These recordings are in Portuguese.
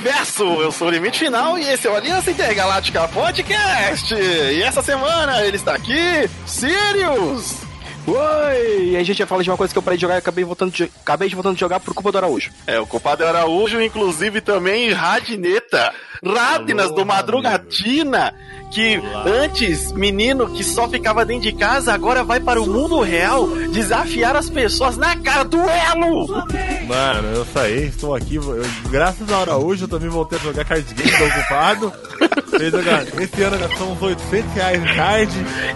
universo! Eu sou o Limite Final e esse é o Aliança Intergaláctica Podcast! E essa semana ele está aqui, Sirius! Oi! E a gente vai falar de uma coisa que eu parei de jogar e acabei, voltando de, acabei de voltando de jogar por culpa do Araújo. É, o culpado é o Araújo, inclusive também Radineta, Radinas do Madrugatina, que Olá. antes, menino que só ficava dentro de casa, agora vai para o mundo real desafiar as pessoas na cara, duelo! Mano, eu saí, estou aqui, eu, graças ao Araújo eu também voltei a jogar card game, tô ocupado. jogar, esse ano gastamos 800 reais em card.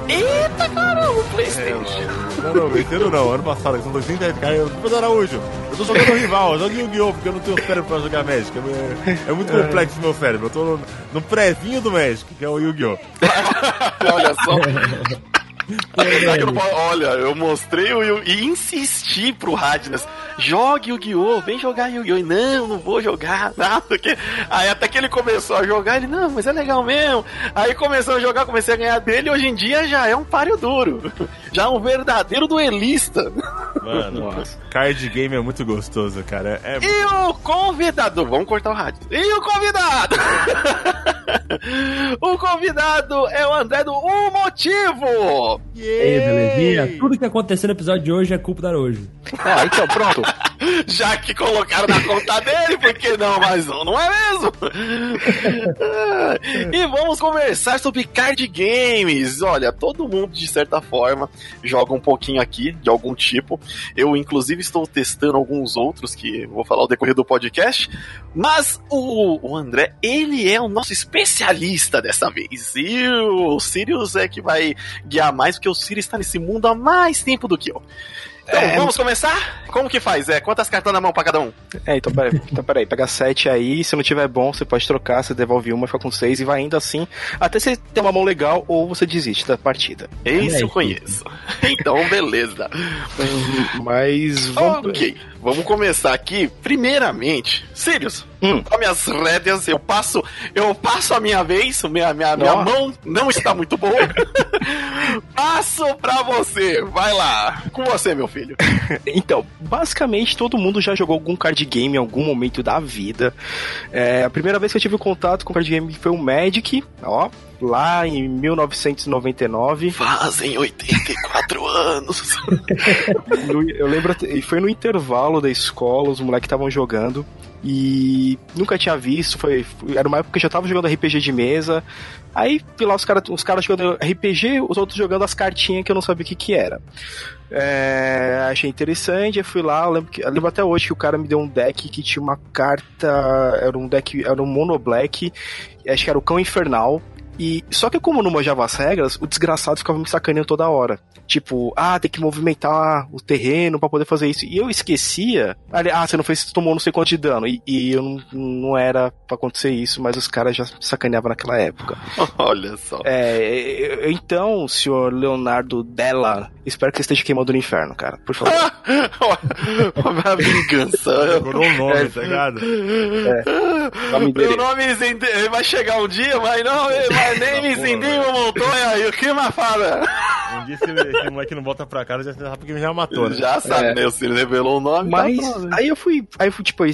Eita caramba, Playstation! É, não, não, esse ano não, ano passado, são 200 reais em card. Eu, do Araújo, eu tô jogando rival, eu jogo Yu-Gi-Oh! porque eu não tenho cérebro pra jogar Magic. É, é muito complexo o meu cérebro, eu tô no, no prézinho do Magic, que é o Yu-Gi-Oh! Olha só. eu olha, eu mostrei o Yu e insisti pro Radnas, jogue o Guiô, vem jogar Yu-Gi-Oh! Não, não vou jogar, nada. Porque... Aí até que ele começou a jogar, ele, não, mas é legal mesmo. Aí começou a jogar, comecei a ganhar dele, e hoje em dia já é um páreo duro. Já é um verdadeiro duelista. Mano, Nossa. card game é muito gostoso, cara. É... E o convidado, vamos cortar o rádio. E o convidado? o convidado é o André do O Motivo! E aí, belezinha? Tudo que aconteceu no episódio de hoje é culpa da hoje. Ah, então pronto. Já que colocaram na conta dele, por que não mais um, não é mesmo? e vamos conversar sobre card games. Olha, todo mundo, de certa forma, joga um pouquinho aqui, de algum tipo. Eu, inclusive, estou testando alguns outros que vou falar ao decorrer do podcast. Mas o, o André, ele é o nosso especialista dessa vez. E o Sirius é que vai guiar mais, porque o Sirius está nesse mundo há mais tempo do que eu. Então, é... vamos começar? Como que faz? É, quantas cartas na mão pra cada um? É, então peraí, então, peraí pega sete aí, se não tiver bom, você pode trocar, você devolve uma, fica com seis e vai indo assim, até você ter uma mão legal ou você desiste da partida. Esse é, eu conheço. então, beleza. Mas vamos... Ok, vamos começar aqui. Primeiramente, Sirius, hum. com minhas rédeas, eu passo, eu passo a minha vez, minha, minha, minha mão não está muito boa. passo pra você, vai lá, com você, meu filho. então, basicamente todo mundo já jogou algum card game em algum momento da vida. É, a primeira vez que eu tive contato com card game foi o Magic, ó, lá em 1999. Fazem 84 anos. eu lembro, e foi no intervalo da escola, os moleques estavam jogando e nunca tinha visto, foi, era uma época que eu já tava jogando RPG de mesa. Aí vi lá os caras os cara jogando RPG, os outros jogando as cartinhas que eu não sabia o que que era. É, achei interessante, eu fui lá, eu lembro, que, eu lembro até hoje que o cara me deu um deck que tinha uma carta, era um deck, era um mono black, acho que era o Cão Infernal, e só que como não manjava as regras, o desgraçado ficava me sacaneando toda hora. Tipo, ah, tem que movimentar o terreno para poder fazer isso. E eu esquecia. Ah, você não fez, tomou não sei quanto de dano. E, e eu não, não era para acontecer isso, mas os caras já sacaneavam naquela época. Olha só. É, então, senhor Leonardo Della, espero que você esteja queimando no inferno, cara. Por favor. Uma vingança. Segurou o nome, tá ligado? É. Nome Meu nome vai chegar um dia, mas não, mas nem me Zindinho Montoya e o que mais fala? Um dia esse, esse moleque não volta pra casa, já sabe porque já matou, né? Já sabe, é. né? Se ele revelou o nome, mas tá aí eu fui, aí eu fui tipo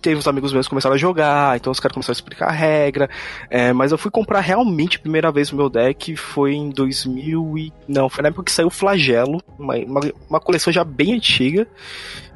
teve uns amigos meus que começaram a jogar, então os caras começaram a explicar a regra. É, mas eu fui comprar realmente a primeira vez o meu deck foi em 2000 e... Não, foi na época que saiu o Flagelo, uma, uma, uma coleção já bem antiga.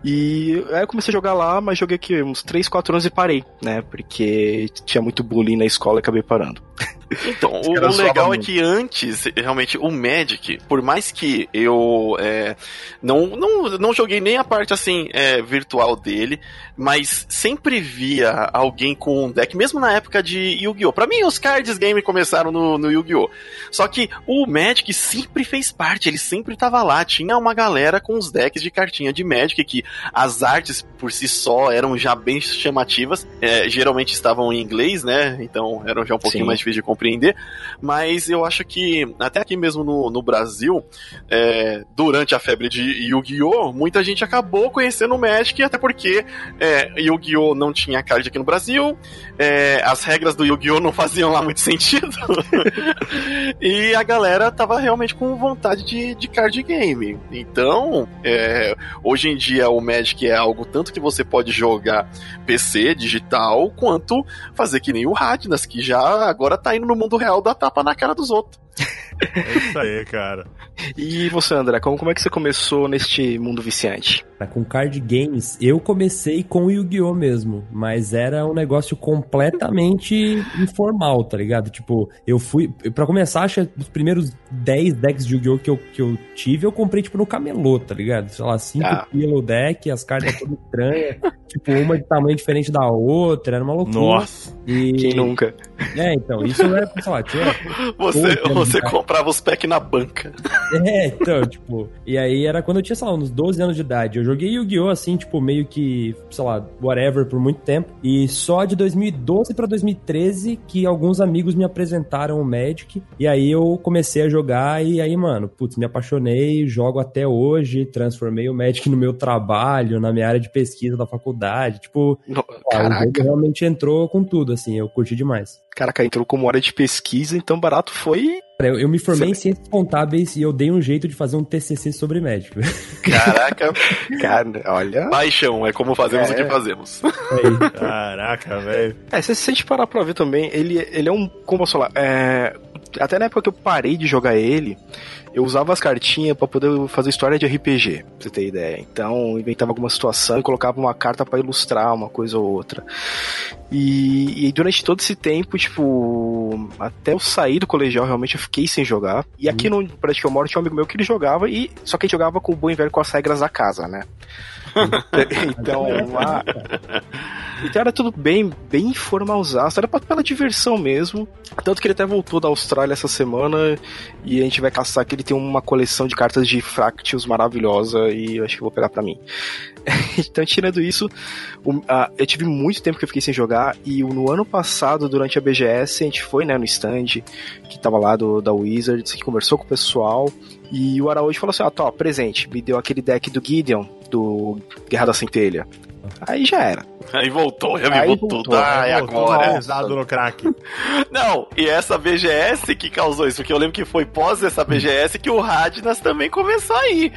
E aí eu comecei a jogar lá, mas joguei aqui uns 3, 4 anos e parei, né? Porque tinha muito bullying na escola e acabei parando. Então, o, o, legal é que antes, realmente, o Magic, por mais que eu é, não, não, não joguei nem a parte assim é, virtual dele, mas sempre via alguém com um deck, mesmo na época de Yu-Gi-Oh! Pra mim, os cards game começaram no, no Yu-Gi-Oh! Só que o Magic sempre fez parte, ele sempre tava lá. Tinha uma galera com os decks de cartinha de Magic que as artes por si só eram já bem chamativas, é, geralmente estavam em inglês, né? Então eram já um pouquinho Sim. mais difíceis de compreender mas eu acho que até aqui mesmo no, no Brasil, é, durante a febre de Yu-Gi-Oh!, muita gente acabou conhecendo o Magic, até porque é, Yu-Gi-Oh! não tinha card aqui no Brasil, é, as regras do Yu-Gi-Oh! não faziam lá muito sentido, e a galera tava realmente com vontade de, de card game. Então, é, hoje em dia o Magic é algo tanto que você pode jogar PC, digital, quanto fazer que nem o Radnas, que já agora tá indo no mundo real dar tapa na cara dos outros. É isso aí, cara. E você, André, como, como é que você começou neste mundo viciante? Com card games, eu comecei com o Yu-Gi-Oh! mesmo, mas era um negócio completamente informal, tá ligado? Tipo, eu fui. Pra começar, acho que os primeiros 10 decks de Yu-Gi-Oh! Que eu, que eu tive, eu comprei, tipo, no camelô, tá ligado? Sei lá, 5 ah. pelo deck, as cartas todas estranhas, tipo, uma de tamanho diferente da outra, era uma loucura. Nossa! E... Quem nunca? É, então, isso era, sei lá, tinha. Você, você comprava os packs na banca. É, então, tipo. E aí era quando eu tinha, sei lá, uns 12 anos de idade. Eu joguei Yu-Gi-Oh! assim, tipo, meio que, sei lá, whatever, por muito tempo. E só de 2012 pra 2013 que alguns amigos me apresentaram o Magic. E aí eu comecei a jogar e aí, mano, putz, me apaixonei, jogo até hoje, transformei o Magic no meu trabalho, na minha área de pesquisa da faculdade. Tipo, Caraca. o jogo realmente entrou com tudo, assim, eu curti demais. Caraca, entrou como hora de pesquisa, então barato foi. Eu, eu me formei em ciências contábeis e eu dei um jeito de fazer um TCC sobre médico. Caraca, cara, olha. Paixão, é como fazemos é. o que fazemos. É Caraca, velho. É, se, se a gente parar pra ver também, ele, ele é um. Como posso falar? É, até na época que eu parei de jogar ele, eu usava as cartinhas para poder fazer história de RPG, pra você ter ideia. Então, inventava alguma situação e colocava uma carta para ilustrar uma coisa ou outra. E, e, durante todo esse tempo, tipo, até eu sair do colegial, realmente eu fiquei sem jogar. E aqui uhum. no eu moro tinha um amigo meu que ele jogava, e só que ele jogava com o bom e velho com as regras da casa, né? então, lá. Então era tudo bem, bem informalzaço, era pela diversão mesmo. Tanto que ele até voltou da Austrália essa semana e a gente vai caçar que ele tem uma coleção de cartas de Fractious maravilhosa e eu acho que vou pegar pra mim. então, tirando isso, o, a, eu tive muito tempo que eu fiquei sem jogar e no ano passado, durante a BGS, a gente foi né, no stand que tava lá do, da Wizards, que conversou com o pessoal e o Araújo falou assim: ah, tô, presente, me deu aquele deck do Gideon, do Guerra da Centelha. Aí já era. Aí voltou, revivou tudo. Ah, é agora. Pesado no crack. Não, e essa BGS que causou isso, porque eu lembro que foi pós essa BGS que o Radnas também começou a ir.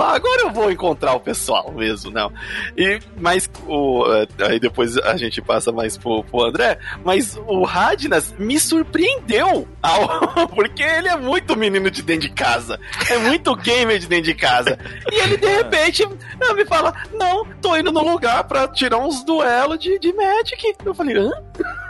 Ah, agora eu vou encontrar o pessoal mesmo, não. E, mas o, eh, aí depois a gente passa mais pro, pro André, mas o Radnas me surpreendeu, ao, porque ele é muito menino de dentro de casa, é muito gamer de dentro de casa. E ele de repente me fala: Não, tô indo no lugar pra tirar uns duelos de, de Magic. Eu falei, hã?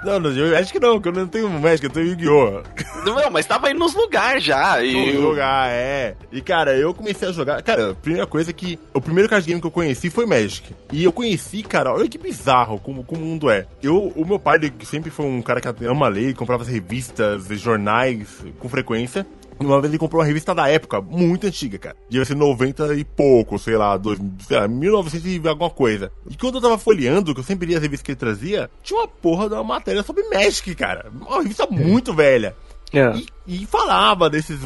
Não, não, eu acho que não, que eu não tenho Magic, eu tenho Yu-Gi-Oh! Não, mas tava indo nos lugares já. E... Nos lugar, é. E cara, eu comecei a jogar. Cara, a primeira coisa que o primeiro card game que eu conheci foi Magic. E eu conheci, cara, olha que bizarro como, como o mundo é. Eu, o meu pai, ele sempre foi um cara que ama ler, comprava as revistas, jornais com frequência. Uma vez ele comprou uma revista da época, muito antiga, cara. Devia ser 90 e pouco, sei lá, dois, sei lá 1900 e alguma coisa. E quando eu tava folheando, que eu sempre lia as revistas que ele trazia, tinha uma porra de uma matéria sobre Magic, cara. Uma revista muito velha. É. E, e, falava desses.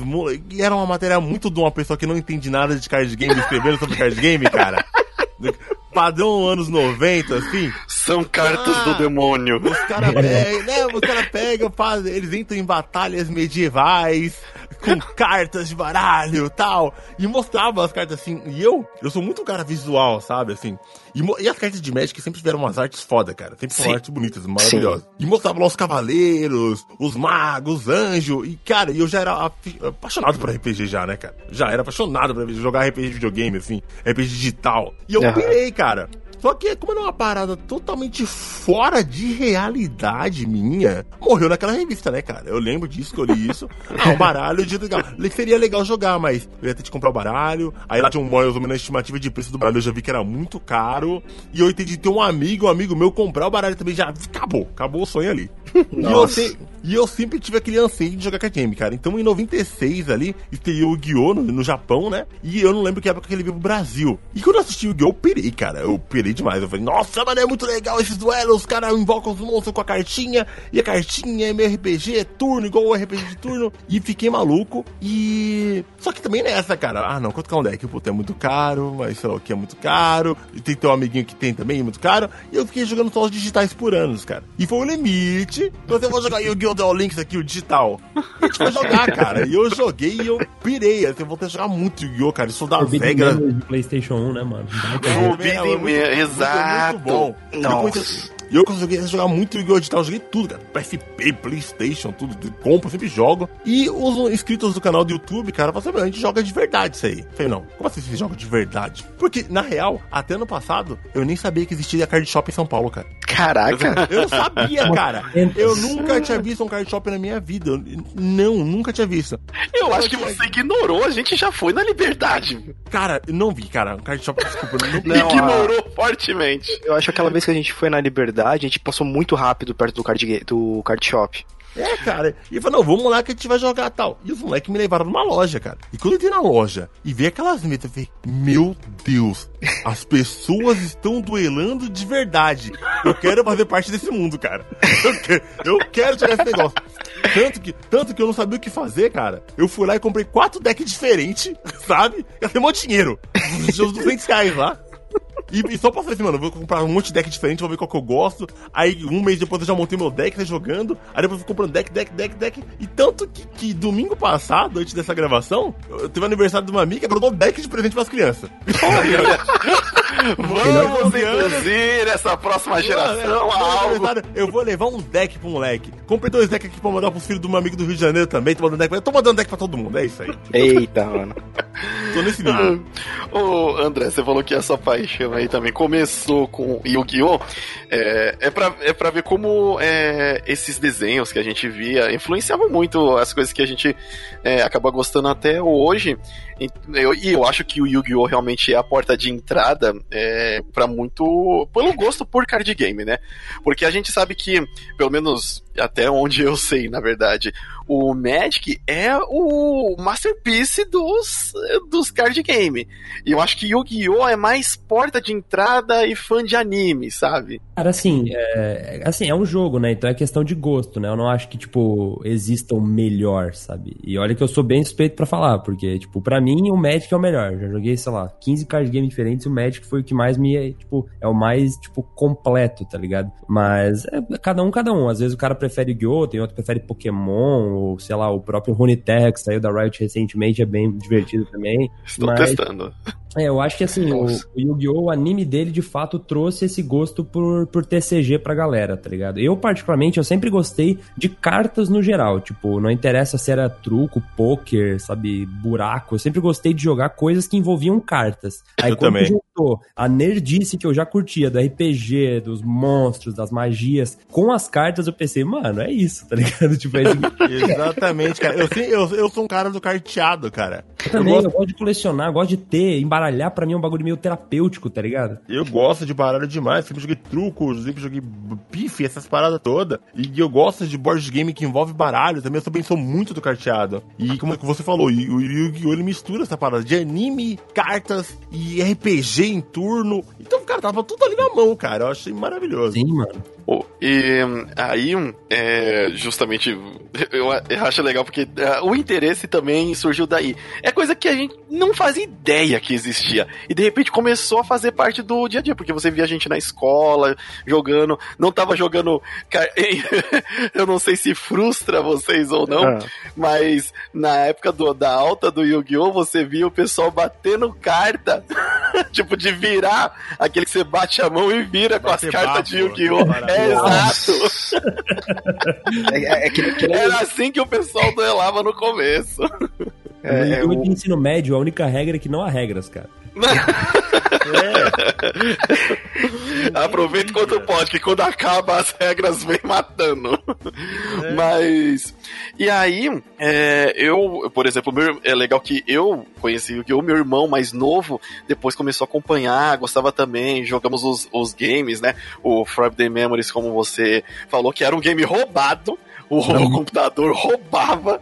E era uma matéria muito de uma pessoa que não entende nada de card game escrevendo sobre card game, cara. padrão anos 90, assim. São cartas ah, do demônio. Os caras pegam, né, os cara pegam, fazem, eles entram em batalhas medievais, com cartas de baralho e tal. E mostrava as cartas assim. E eu, eu sou muito cara visual, sabe? Assim. E, e as cartas de Magic sempre tiveram umas artes foda, cara. Sempre foram artes bonitas, maravilhosas. Sim. E mostrava lá os cavaleiros, os magos, os anjos. E, cara, eu já era apaixonado por RPG já, né, cara? Já era apaixonado por jogar RPG de videogame, assim. RPG digital. E eu pirei, cara. cara. Só que, como era uma parada totalmente fora de realidade minha, morreu naquela revista, né, cara? Eu lembro disso, que eu li isso. Ah, o baralho de legal. Seria legal jogar, mas eu ia ter que comprar o baralho. Aí lá tinha um mais ou menos estimativa de preço do baralho, eu já vi que era muito caro. E eu entendi ter um amigo, um amigo meu comprar o baralho também já. Acabou, acabou o sonho ali. E eu, E eu sempre tive aquele anseio de jogar card game, cara. Então em 96 ali, estreou o Yu-Gi-Oh! No, no, Japão, né? E eu não lembro que época que ele veio pro Brasil. E quando eu assisti o Yu-Gi-Oh! eu pirei, cara. Eu pirei demais. Eu falei, nossa, mano, é muito legal esses duelos. Os caras invocam os monstros com a cartinha. E a cartinha é meu RPG, é turno, igual o RPG de turno. E fiquei maluco. E. Só que também nessa, cara. Ah, não, quanto que é um deck? Puta, é muito caro, mas sei lá o que é muito caro. E tem teu amiguinho que tem também, é muito caro. E eu fiquei jogando só os digitais por anos, cara. E foi o limite. Então eu vou jogar Yu-Gi-Oh! Duel Links aqui, o digital. A gente foi jogar, cara. E eu joguei e eu pirei. Assim, eu vou ter que jogar muito Yu-Gi-Oh! cara. Isso dá regra. PlayStation 1, né, mano? É, é, é, exato. Muito bom. Nossa. E eu consegui jogar muito Yu-Gi-Oh! Digital, eu joguei tudo, cara. PSP, Playstation, tudo. Compro, sempre jogo. E os inscritos do canal do YouTube, cara, você a gente joga de verdade isso aí. Eu falei, não, como assim você joga de verdade? Porque, na real, até ano passado, eu nem sabia que existia card shop em São Paulo, cara. Caraca! Eu não sabia, cara. Eu nunca tinha visto um card shop na minha vida. Eu, não, nunca tinha visto. Eu acho que você ignorou, a gente já foi na liberdade. Cara, não vi, cara. Um card shop, desculpa. Não, não ignorou a... fortemente. Eu acho que aquela vez que a gente foi na liberdade verdade, a gente passou muito rápido perto do card, do card shop. É, cara. E falou, não, vamos lá que a gente vai jogar tal. E os moleques me levaram numa loja, cara. E quando eu entrei na loja e vi aquelas metas, eu falei, meu Deus, as pessoas estão duelando de verdade. Eu quero fazer parte desse mundo, cara. Eu quero, eu quero jogar esse negócio. Tanto que, tanto que eu não sabia o que fazer, cara. Eu fui lá e comprei quatro decks diferentes, sabe? Monte de dinheiro. Os 200 reais lá. E, e só pra fazer assim, mano, eu vou comprar um monte de deck diferente, vou ver qual que eu gosto. Aí um mês depois eu já montei meu deck, tá jogando. Aí depois eu fui comprando deck, deck, deck, deck. E tanto que, que domingo passado, antes dessa gravação, eu teve aniversário de uma amiga, ela deu um deck de presente pras crianças. Vamos introduzir essa próxima geração a algo. Eu vou levar um deck pro moleque. Comprei dois decks aqui pra mandar pros filhos de um amigo do Rio de Janeiro também. Tô mandando deck pra... Tô mandando deck pra todo mundo, é isso aí. Eita, mano. Tô nesse nível. Ô, André, você falou que essa paixão aí também começou com Yu-Gi-Oh! É, é, pra, é pra ver como é, esses desenhos que a gente via influenciavam muito as coisas que a gente é, acaba gostando até hoje. E eu, e eu acho que o Yu-Gi-Oh! realmente é a porta de entrada é, para muito. pelo gosto por card game, né? Porque a gente sabe que, pelo menos até onde eu sei, na verdade, o Magic é o masterpiece dos, dos card game. E eu acho que Yu-Gi-Oh! é mais porta de entrada e fã de anime, sabe? Cara, assim é, assim, é um jogo, né? Então é questão de gosto, né? Eu não acho que, tipo, exista o melhor, sabe? E olha que eu sou bem suspeito para falar, porque, tipo, para mim o Magic é o melhor. Já joguei, sei lá, 15 card games diferentes e o Magic foi o que mais me, tipo, é o mais, tipo, completo, tá ligado? Mas é cada um, cada um. Às vezes o cara prefere Yu-Gi-Oh!, tem outro que prefere Pokémon, ou sei lá, o próprio Runeterra que saiu da Riot recentemente é bem divertido também. Estou mas... testando. É, eu acho que assim, o, o Yu-Gi-Oh!, o anime dele de fato trouxe esse gosto por, por TCG pra galera, tá ligado? Eu, particularmente, eu sempre gostei de cartas no geral. Tipo, não interessa se era truco, poker, sabe, buraco. Eu sempre gostei de jogar coisas que envolviam cartas. Aí eu quando também. juntou a nerdice que eu já curtia do RPG, dos monstros, das magias, com as cartas, eu pensei, mano, é isso, tá ligado? Tipo, é. Exatamente, cara. Eu, eu, eu sou um cara do carteado, cara. Eu também, eu gosto, eu gosto de colecionar, gosto de ter, embaralhar baralhar pra mim é um bagulho meio terapêutico, tá ligado? Eu gosto de baralho demais, sempre joguei trucos, sempre joguei pife, essas paradas todas. E eu gosto de board game que envolve baralho também, eu também sou muito do carteado. E como você falou, o Yu-Gi-Oh! ele mistura essa parada de anime, cartas e RPG em turno. Então, cara, tava tudo ali na mão, cara. Eu achei maravilhoso. Sim, mano. Oh, e aí, é, justamente, eu, eu, acho legal porque uh, o interesse também surgiu daí. É coisa que a gente não fazia ideia que existia. E de repente começou a fazer parte do dia a dia, porque você via a gente na escola jogando, não tava jogando. eu não sei se frustra vocês ou não, ah. mas na época do, da alta do Yu-Gi-Oh! você via o pessoal batendo carta, tipo de virar, aquele que você bate a mão e vira com as cartas de Yu-Gi-Oh! É, exato. é, é, é que, Era assim que o pessoal duelava no começo. É, no é, o... ensino médio, a única regra é que não há regras, cara. É. Aproveita quanto pode, que quando acaba as regras vem matando. É. Mas. E aí, é, eu, por exemplo, meu, é legal que eu conheci o meu irmão mais novo, depois começou a acompanhar, gostava também, jogamos os, os games, né? O Friday Memories, como você falou, que era um game roubado o, o computador roubava.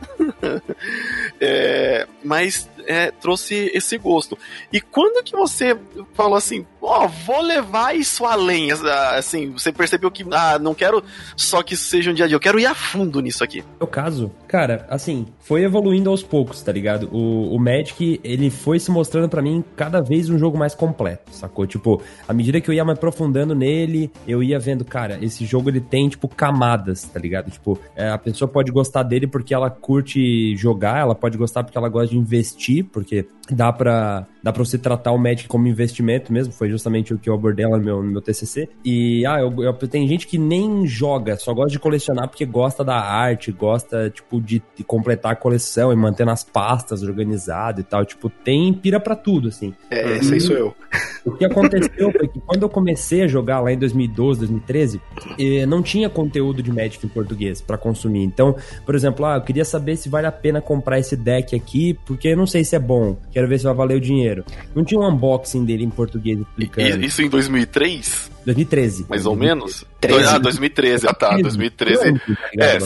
é, mas é, trouxe esse gosto. E quando que você falou assim, ó, oh, vou levar isso além, assim, você percebeu que, ah, não quero só que seja um dia a dia, eu quero ir a fundo nisso aqui. No caso, cara, assim, foi evoluindo aos poucos, tá ligado? O, o Magic, ele foi se mostrando para mim cada vez um jogo mais completo, sacou? Tipo, à medida que eu ia me aprofundando nele, eu ia vendo, cara, esse jogo ele tem, tipo, camadas, tá ligado? Tipo, é, a pessoa pode gostar dele porque ela curte jogar, ela pode gostar porque ela gosta de investir, porque dá pra, dá pra você tratar o Magic como investimento mesmo, foi justamente o que eu abordei lá no meu, no meu TCC. E, ah, eu, eu, tem gente que nem joga, só gosta de colecionar porque gosta da arte, gosta, tipo, de, de completar a coleção e manter nas pastas organizado e tal. Tipo, tem pira pra tudo, assim. É, esse aí sou eu. O que aconteceu foi que quando eu comecei a jogar lá em 2012, 2013, eh, não tinha conteúdo de Magic em português para consumir. Então, por exemplo, ah, eu queria saber se vale a pena comprar esse deck aqui, porque eu não sei se é bom. Quero ver se vai valer o dinheiro. Não tinha um unboxing dele em português explicando. Isso em 2003? 2013. Mais ou menos? 13. Ah, 2013. Ah, tá. 2013. É,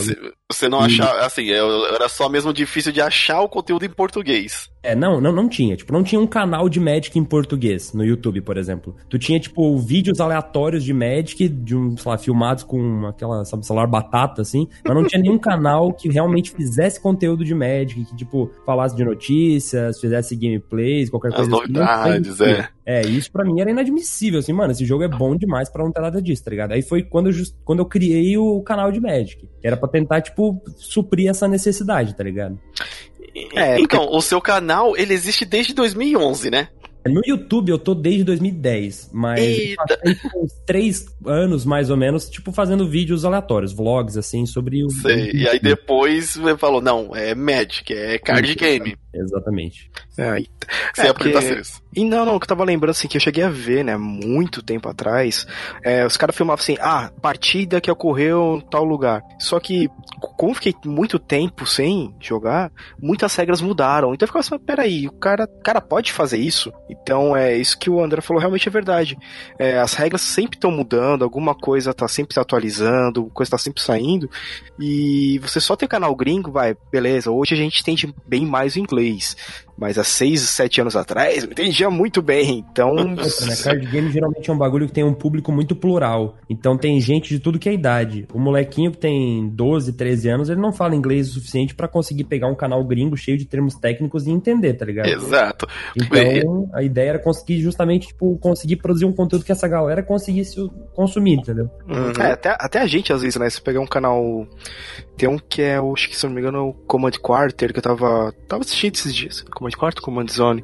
você não achava, assim, era só mesmo difícil de achar o conteúdo em português. É, não, não, não tinha. Tipo, não tinha um canal de Magic em português no YouTube, por exemplo. Tu tinha, tipo, vídeos aleatórios de Magic, de um, sei lá, filmados com aquela, sabe, celular batata, assim. Mas não tinha nenhum canal que realmente fizesse conteúdo de Magic, que, tipo, falasse de notícias, fizesse gameplays, qualquer coisa As assim. novidades, é. É, isso pra mim era inadmissível, assim, mano, esse jogo é bom demais para não ter nada disso, tá ligado? Aí foi quando eu, just, quando eu criei o canal de Magic. Que era pra tentar, tipo, suprir essa necessidade, tá ligado? É, então, porque... o seu canal, ele existe desde 2011, né? No YouTube eu tô desde 2010, mas uns três anos mais ou menos, tipo, fazendo vídeos aleatórios, vlogs, assim, sobre o. Sei, e aí depois você falou, não, é Magic, é card game. Exatamente. É, Você é, porque... E não, não, que eu tava lembrando assim, que eu cheguei a ver, né, muito tempo atrás, é, os caras filmavam assim, ah, partida que ocorreu em tal lugar. Só que, como eu fiquei muito tempo sem jogar, muitas regras mudaram. Então eu ficava assim, peraí, o cara, cara pode fazer isso? Então é isso que o André falou, realmente é verdade. É, as regras sempre estão mudando, alguma coisa tá sempre se atualizando, coisa tá sempre saindo, e você só tem canal gringo, vai, beleza, hoje a gente entende bem mais o inglês inglês mas há 6, 7 anos atrás eu entendia muito bem. Então. né, card game geralmente é um bagulho que tem um público muito plural. Então tem gente de tudo que é idade. O molequinho que tem 12, 13 anos, ele não fala inglês o suficiente para conseguir pegar um canal gringo cheio de termos técnicos e entender, tá ligado? Exato. Então a ideia era conseguir justamente, tipo, conseguir produzir um conteúdo que essa galera conseguisse consumir, entendeu? Uhum. É, até, até a gente, às vezes, né? Se pegar um canal. Tem um que é, acho que se não me engano, o Command Quarter, que eu tava, tava assistindo esses dias. Command Quarter, Command Zone.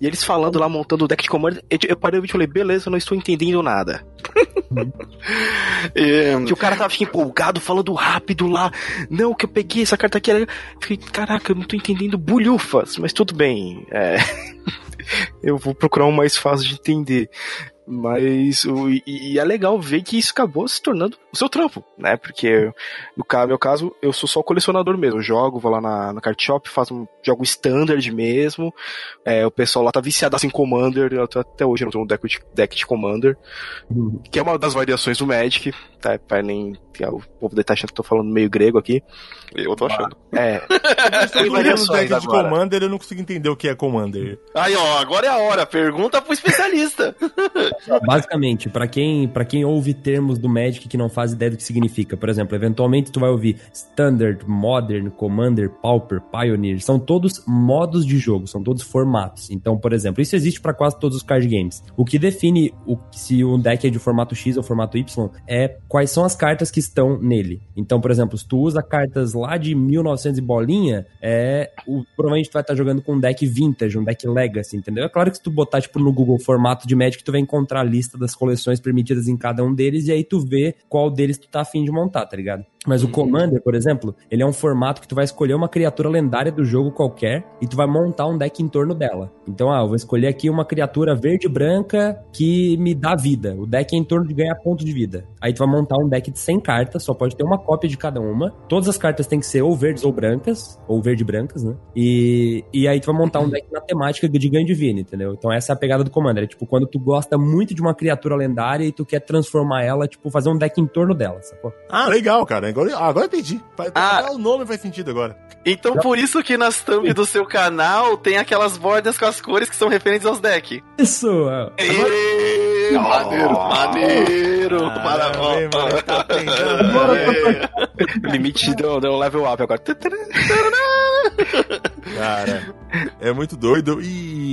E eles falando lá, montando o deck de Command. Eu, eu parei o vídeo e falei, beleza, eu não estou entendendo nada. é... Que o cara tava empolgado, falando rápido lá. Não, que eu peguei essa carta aqui. Fiquei, caraca, eu não tô entendendo bulhufas, mas tudo bem. É. eu vou procurar um mais fácil de entender. Mas o, e, e, é legal ver que isso acabou se tornando o seu trampo, né? Porque no meu caso, eu sou só colecionador mesmo. Eu jogo, vou lá na, na card shop, faço um jogo standard mesmo. É, o pessoal lá tá viciado em Commander. até hoje eu não tenho um deck de, deck de Commander. Uhum. Que é uma das variações do Magic, tá? Pra nem. O povo deve estar achando que eu tô falando meio grego aqui. Eu tô achando. É. Tem variações deck de Commander, eu não consigo entender o que é Commander. Aí, ó, agora é a hora. Pergunta pro especialista. Basicamente, para quem, pra quem ouve termos do Magic que não faz ideia do que significa, por exemplo, eventualmente tu vai ouvir Standard, Modern, Commander, Pauper, Pioneer, são todos modos de jogo, são todos formatos. Então, por exemplo, isso existe para quase todos os card games. O que define o, se o deck é de formato X ou formato Y é quais são as cartas que estão nele. Então, por exemplo, se tu usa cartas lá de 1900 e bolinha, é, o, provavelmente tu vai estar jogando com um deck vintage, um deck legacy, entendeu? É claro que se tu botar tipo no Google formato de Magic, tu vai encontrar encontrar a lista das coleções permitidas em cada um deles e aí tu vê qual deles tu tá afim de montar, tá ligado? Mas o uhum. Commander, por exemplo, ele é um formato que tu vai escolher uma criatura lendária do jogo qualquer e tu vai montar um deck em torno dela. Então, ah, eu vou escolher aqui uma criatura verde e branca que me dá vida. O deck é em torno de ganhar ponto de vida. Aí tu vai montar um deck de 100 cartas, só pode ter uma cópia de cada uma. Todas as cartas têm que ser ou verdes ou brancas, ou verde e brancas, né? E, e aí tu vai montar um deck na temática de ganho de vida, entendeu? Então essa é a pegada do Commander. É tipo, quando tu gosta muito de uma criatura lendária e tu quer transformar ela, tipo, fazer um deck em torno dela, sacou? Ah, legal, cara. Agora, agora entendi. Ah. Ah, o nome faz sentido agora. Então por isso que nas thumb do seu canal tem aquelas bordas com as cores que são referentes aos decks. Isso! é. Ê, Maneiro, maneiro. Ah, bem, mano, tá é. O limite deu, deu um level up agora. Cara, é muito doido. E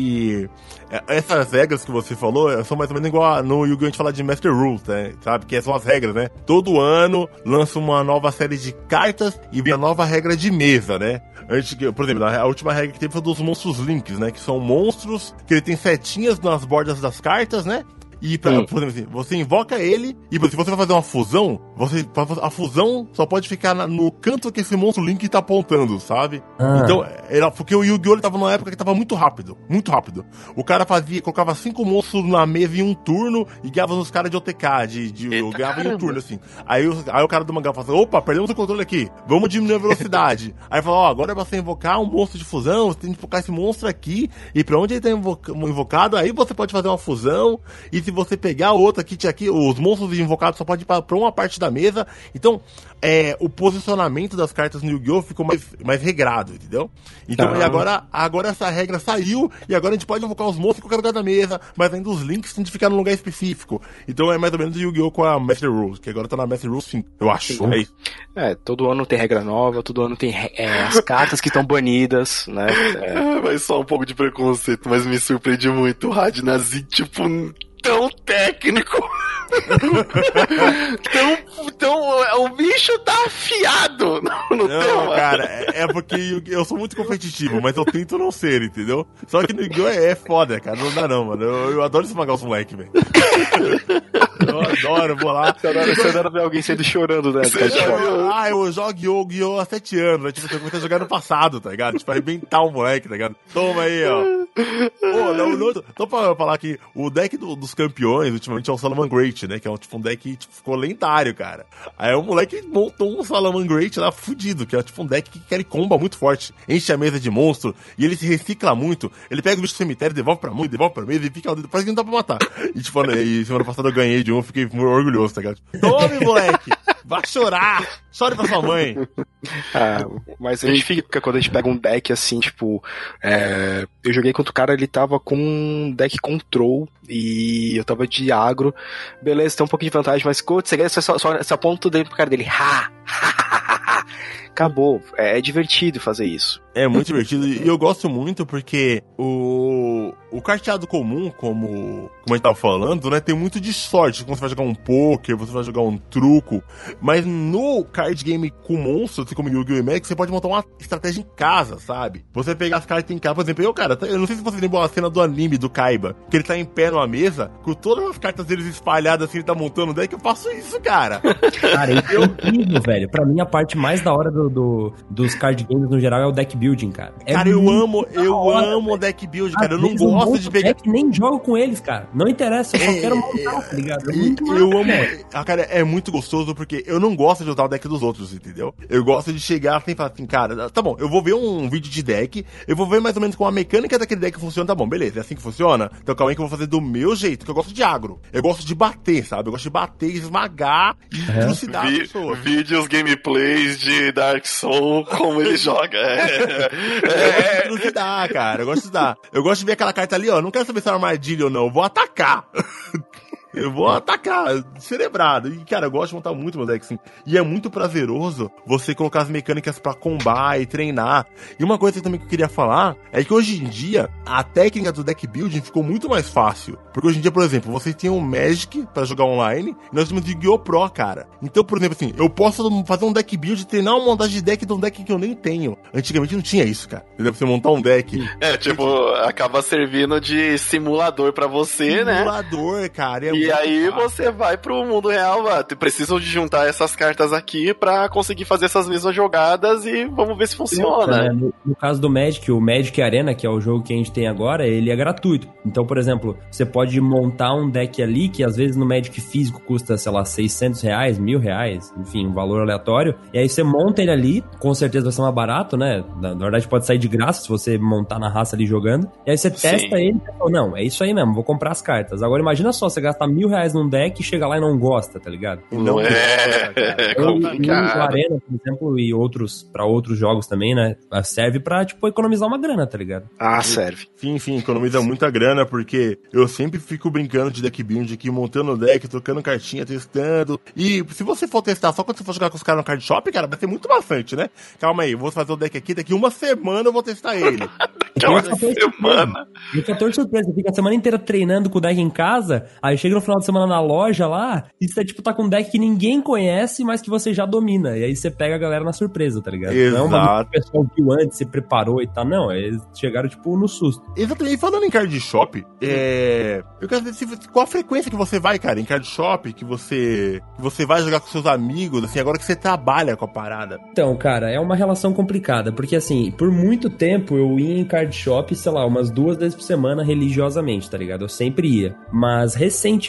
essas regras que você falou são mais ou menos igual no Yu-Gi-Oh! a gente fala de Master Rules, né? Sabe? Que são as regras, né? Todo ano lança uma nova série de cartas e a nova regra de mesa, né? Antes que, por exemplo, a última regra que teve foi dos monstros links, né? Que são monstros que ele tem setinhas nas bordas das cartas, né? E, pra, por exemplo assim, você invoca ele e se você vai fazer uma fusão, você, a fusão só pode ficar na- no canto que esse monstro Link tá apontando, sabe? Ah. Então, era porque o Yu-Gi-Oh! ele tava numa época que tava muito rápido, muito rápido. O cara fazia, colocava cinco monstros na mesa em um turno e ganhava nos caras de OTK, de, de Eita, ganhava em um turno, assim. Aí, o- aí o cara do mangá falou assim, opa, perdemos o controle aqui, vamos diminuir a velocidade. aí falou, ó, agora é pra você invocar um monstro de fusão, você tem que invocar esse monstro aqui, e pra onde ele tá invoca- invocado, aí você pode fazer uma fusão, e se você pegar outra kit aqui, os monstros invocados só pode ir pra, pra uma parte da mesa. Então, é, o posicionamento das cartas no Yu-Gi-Oh! ficou mais, mais regrado, entendeu? Então, Ah. e agora, agora essa regra saiu, e agora a gente pode invocar os monstros em qualquer lugar da mesa, mas ainda os links tem que ficar num lugar específico. Então é mais ou menos o Yu-Gi-Oh! com a Master Rules, que agora tá na Master Rules 5, eu acho. É isso. É, todo ano tem regra nova, todo ano tem é, as cartas que estão banidas, né? É, Ah, Mas só um pouco de preconceito, mas me surpreende muito o Radnazi, tipo, tão técnico. tão, tão. O bicho tá afiado no, no Não, tema. cara, é, é porque eu, eu sou muito competitivo, mas eu tento não ser, entendeu? Só que no Yu-Gi-Oh! é, é foda, cara, não dá não, mano. Eu, eu adoro esmagar os moleques, velho. Eu adoro, vou lá. você adora, você adora ver alguém saindo chorando, né? Você já Cara, viu? Ah, eu jogo Yu-Gi-Oh! há sete anos, né? Tipo, eu comecei a jogar no passado, tá ligado? Tipo, arrebentar o moleque, tá ligado? Toma aí, ó. Pô, não, não, tô pra falar que o deck do- dos campeões, ultimamente, é o Salaman Great, né? Que é um, tipo, um deck que tipo, ficou lendário, cara. Aí o moleque montou um Salaman Great lá fudido, que é tipo um deck que ele comba muito forte. Enche a mesa de monstro e ele se recicla muito. Ele pega o bicho do cemitério, devolve pra mão, devolve pra mesa e fica. Parece que não dá pra matar. E tipo, e semana passada eu ganhei de um, fiquei orgulhoso, tá ligado? Tome, moleque! Vai chorar! Chore pra sua mãe! Ah, mas a gente fica quando a gente pega um deck assim, tipo. é, eu joguei contra o cara, ele tava com um deck control e eu tava de agro. Beleza, tem um pouquinho de vantagem, mas você ganha, só, só, só aponta o dedo pro cara dele. Ha! Acabou. É, é divertido fazer isso. É muito divertido e eu gosto muito porque o, o carteado comum, como, como a gente tava falando, né, tem muito de sorte. Quando você vai jogar um poker, você vai jogar um truco. Mas no card game com monstros, assim como Yu-Gi-Oh! e Magic, você pode montar uma estratégia em casa, sabe? Você pegar as cartas em casa, por exemplo, eu, cara, tá- eu não sei se você lembrou a cena do anime do Kaiba, que ele tá em pé numa mesa, com todas as cartas deles espalhadas assim, ele tá montando um deck, eu faço isso, cara. Cara, é incrível, velho. Pra mim, a parte mais da hora do, do- dos card games no geral é o deck building, cara. É cara, eu amo, da eu hora, amo velho. deck build, Às cara, eu não eu gosto monto de pegar... deck nem jogo com eles, cara. Não interessa, eu só É, quero montar, tá ligado? É E muito eu amo. Ah, cara, é muito gostoso porque eu não gosto de usar o deck dos outros, entendeu? Eu gosto de chegar assim e falar assim, cara, tá bom, eu vou ver um vídeo de deck, eu vou ver mais ou menos como a mecânica daquele deck funciona, tá bom, beleza, é assim que funciona? Então calma aí que eu vou fazer do meu jeito, que eu gosto de agro. Eu gosto de bater, sabe? Eu gosto de bater, esmagar e É. trucidar as Vi- pessoas. vídeos, gameplays de Dark Soul, como ele joga. É, É, eu gosto de dar, cara. Eu gosto de dar. Eu gosto de ver aquela carta ali, ó. Não quero saber se é uma armadilha ou não. Eu vou atacar. Eu vou atacar, cerebrado. E, cara, eu gosto de montar muito meu deck, assim. E é muito prazeroso você colocar as mecânicas pra combar e treinar. E uma coisa também que eu queria falar é que hoje em dia, a técnica do deck building ficou muito mais fácil. Porque hoje em dia, por exemplo, vocês têm o Magic pra jogar online e nós temos o Yu-Gi-Oh! Pro, cara. Então, por exemplo, assim, eu posso fazer um deck build, treinar uma montagem de deck de um deck que eu nem tenho. Antigamente não tinha isso, cara. Entendeu? Pra você montar um deck. É, tipo, acaba servindo de simulador pra você, né? Simulador, cara. É E E aí você vai pro mundo real, mano. Precisam de juntar essas cartas aqui pra conseguir fazer essas mesmas jogadas e vamos ver se funciona. É, no, no, caso do Magic, o Magic Arena, que é o jogo que a gente tem agora, ele é gratuito. Então, por exemplo, você pode montar um deck ali que às vezes no Magic físico custa, sei lá, 600 reais, mil reais, enfim, um valor aleatório. E aí você monta ele ali, com certeza vai ser mais barato, né? Na, na verdade pode sair de graça se você montar na raça ali jogando. E aí você testa Sim. ele e fala, não, é isso aí mesmo, vou comprar as cartas. Agora imagina só, você gastar mil reais num deck e chega lá e não gosta, tá ligado? Não é, é, é complicado. Arena, por exemplo, e outros, para outros jogos também, né? Serve pra, tipo, economizar uma grana, tá ligado? Ah, serve. Sim, sim, economiza muita grana, porque eu sempre fico brincando de deck build aqui, montando o deck, trocando cartinha, testando. E se você for testar só quando você for jogar com os caras no card shop, cara, vai ser muito bastante, né? Calma aí, vou fazer o deck aqui, daqui uma semana eu vou testar ele. daqui uma semana. E o fator surpresa, fica a semana inteira treinando com o deck em casa, aí chega no final de semana na loja lá, e você, tipo, tá com um deck que ninguém conhece, mas que você já domina. E aí você pega a galera na surpresa, tá ligado? Exato. Não é que o pessoal viu antes, se preparou e tal. Não, eles chegaram, tipo, no susto. Exatamente. E falando em card shop, é... eu quero saber qual a frequência que você vai, cara, em card shop, que você, que você vai jogar com seus amigos, assim, agora que você trabalha com a parada. Então, cara, é uma relação complicada, porque assim, por muito tempo eu ia em card shop, sei lá, umas duas vezes por semana religiosamente, tá ligado? Eu sempre ia. Mas recentemente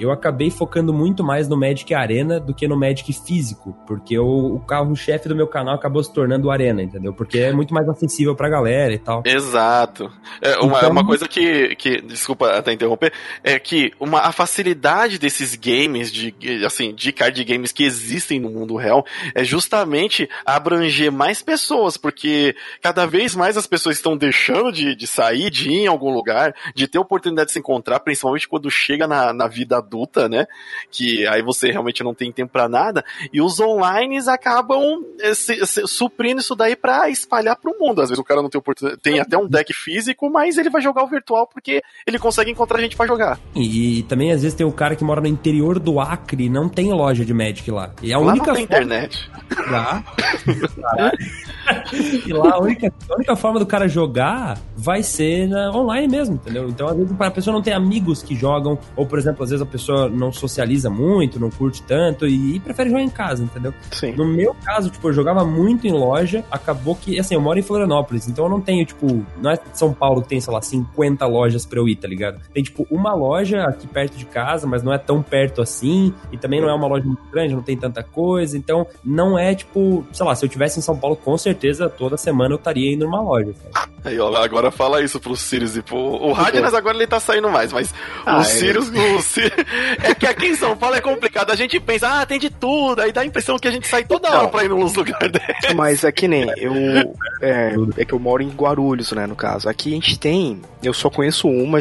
eu acabei focando muito mais no Magic Arena do que no Magic físico, porque o, o carro-chefe do meu canal acabou se tornando o Arena, entendeu? Porque é muito mais acessível pra galera e tal. Exato. É, uma, então... uma coisa que, que, desculpa até interromper, é que uma, a facilidade desses games, de, assim, de card games que existem no mundo real, é justamente abranger mais pessoas, porque cada vez mais as pessoas estão deixando de, de sair, de ir em algum lugar, de ter oportunidade de se encontrar, principalmente quando chega na, na vida adulta, né? Que aí você realmente não tem tempo para nada, e os online acabam eh, se, se, suprindo isso daí para espalhar pro mundo. Às vezes o cara não tem oportunidade, tem até um deck físico, mas ele vai jogar o virtual porque ele consegue encontrar gente para jogar. E, e, também às vezes tem o cara que mora no interior do Acre e não tem loja de Magic lá. E a lá única não tem forma... internet. Lá. e lá a única, a única forma do cara jogar vai ser na, online mesmo, entendeu? Então, às vezes, a pessoa não tem amigos que jogam, ou, por exemplo, às vezes a pessoa não socializa muito, não curte tanto e, e prefere jogar em casa, entendeu? Sim. No meu caso, tipo, eu jogava muito em loja, acabou que, assim, eu moro em Florianópolis, então eu não tenho, tipo, não é São Paulo que tem, sei lá, 50 lojas pra eu ir, tá ligado? Tem, tipo, uma loja aqui perto de casa, mas não é tão perto assim, e também não é uma loja muito grande, não tem tanta coisa, então não é, tipo, sei lá, se eu tivesse em São Paulo, com certeza toda semana eu estaria indo numa loja. Sabe? Aí, ó, agora fala isso pro Sirius e pro. O Radnas agora ele tá saindo mais, mas ah, o é. Sirius. O É que aqui em São Paulo é complicado. A gente pensa, ah, tem de tudo. Aí dá a impressão que a gente sai toda hora pra ir nos lugares desses. Mas é que nem eu. É, é, que eu moro em Guarulhos, né, no caso. Aqui a gente tem. Eu só conheço uma,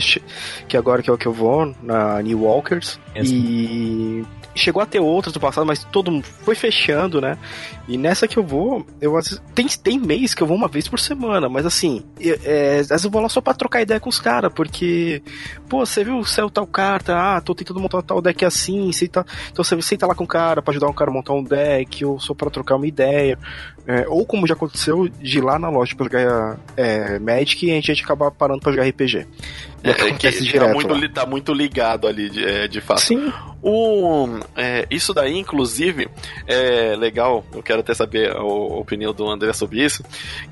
que agora que é o que eu vou, na New Walkers. É e chegou a ter outras do passado, mas todo mundo foi fechando, né? E nessa que eu vou, eu tem, tem mês que eu vou uma vez por semana, mas assim, eu, é, às vezes eu vou lá só pra trocar ideia com os caras, porque, pô, você viu o céu tal carta, ah, tô tentando montar tal deck assim, tá, então você senta lá com o cara pra ajudar um cara a montar um deck, ou só pra trocar uma ideia. É, ou como já aconteceu, de ir lá na loja pra jogar é, Magic e a gente acabar parando pra jogar RPG. É, é que tá muito, tá muito ligado ali, de, é, de fato. Sim. O, é, isso daí, inclusive, é legal, eu quero até saber a, opinião do André sobre isso,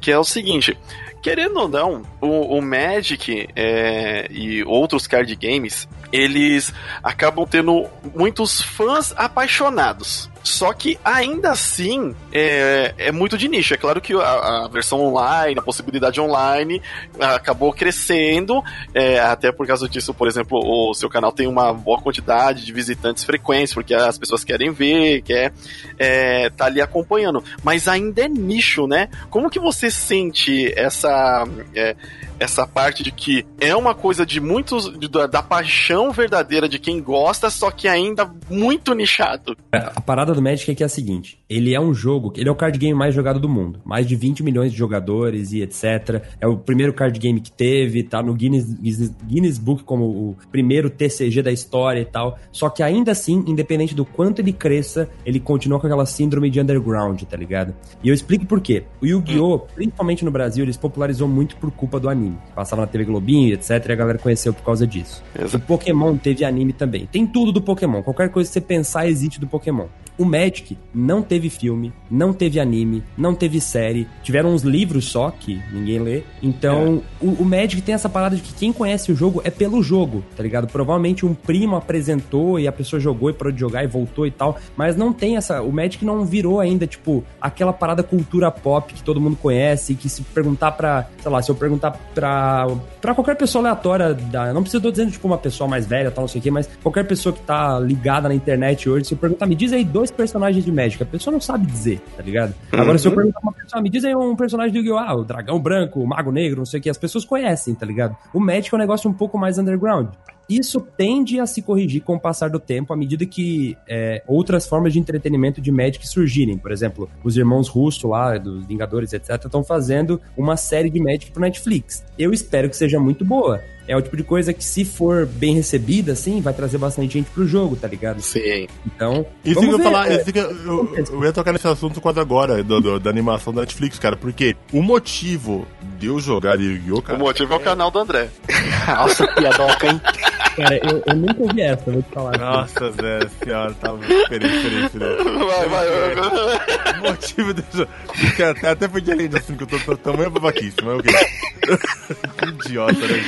que é o seguinte, querendo ou não, o, o Magic é, e outros card games, eles acabam tendo muitos fãs apaixonados. Só que ainda assim é, é muito de nicho. É claro que a, a versão online, a possibilidade online acabou crescendo, é, até por causa disso, por exemplo, o seu canal tem uma boa quantidade de visitantes frequentes, porque as pessoas querem ver, quer é, tá ali acompanhando. Mas ainda é nicho, né? Como que você sente essa. É, essa parte de que é uma coisa de muitos da, da, paixão verdadeira de quem gosta, só que ainda muito nichado. É, a parada do Magic é que é a seguinte: ele é um jogo, ele é o card game mais jogado do mundo, mais de 20 milhões de jogadores e etc. É o primeiro card game que teve, tá no Guinness, Guinness, Guinness Book como o primeiro TCG da história e tal. Só que ainda assim, independente do quanto ele cresça, ele continua com aquela síndrome de underground, tá ligado? E eu explico por quê. O Yu-Gi-Oh, principalmente no Brasil, ele se popularizou muito por culpa do anime anime. Passava na TV Globinho, etc. E a galera conheceu por causa disso. Exato. O Pokémon teve anime também. Tem tudo do Pokémon. Qualquer coisa que você pensar existe do Pokémon. O Magic não teve filme, não teve anime, não teve série. Tiveram uns livros só que ninguém lê. Então, o, o Magic tem essa parada de que quem conhece o jogo é pelo jogo, tá ligado? Provavelmente um primo apresentou e a pessoa jogou e parou de jogar e voltou e tal. Mas não tem essa. O Magic não virou ainda, tipo, aquela parada cultura pop que todo mundo conhece. Que se perguntar pra. Sei lá, se eu perguntar pra. pra qualquer pessoa aleatória. Da, não precisa, tô dizendo, tipo, uma pessoa mais velha, tal, não sei o quê, mas qualquer pessoa que tá ligada na internet hoje, se eu perguntar, me diz aí dois personagens de Magic, a pessoa não sabe dizer, tá ligado? Agora, se eu perguntar pra uma pessoa, me diz aí um personagem do Yu-Gi-Oh! Ah, o dragão branco, o mago negro, não sei o que, as pessoas conhecem, tá ligado? O Magic é um negócio um pouco mais underground. Isso tende a se corrigir com o passar do tempo, à medida que é, outras formas de entretenimento de Magic surgirem. Por exemplo, os irmãos Russo lá, dos Vingadores, etc., estão fazendo uma série de Magic pro Netflix. Eu espero que seja muito boa. É o tipo de coisa que, se for bem recebida, assim, vai trazer bastante gente pro jogo, tá ligado? Sim. Então. Isso que vamos eu falar, é, isso que eu, eu, eu ia tocar nesse assunto quando agora, do- do- da animação da Netflix, cara, porque o motivo de eu jogar Yu-Gi-Oh, O motivo é o canal do André. Nossa, piadoca, hein? Cara, eu, eu nunca ouvi essa, vou te falar. Nossa, Zé, senhora, tá diferente, diferente, diferente. Vai, vai, vai. O motivo jogar. que Até, até foi de além assim, que eu tô, tô tamanho babaquice, mas ok. Que idiota, né?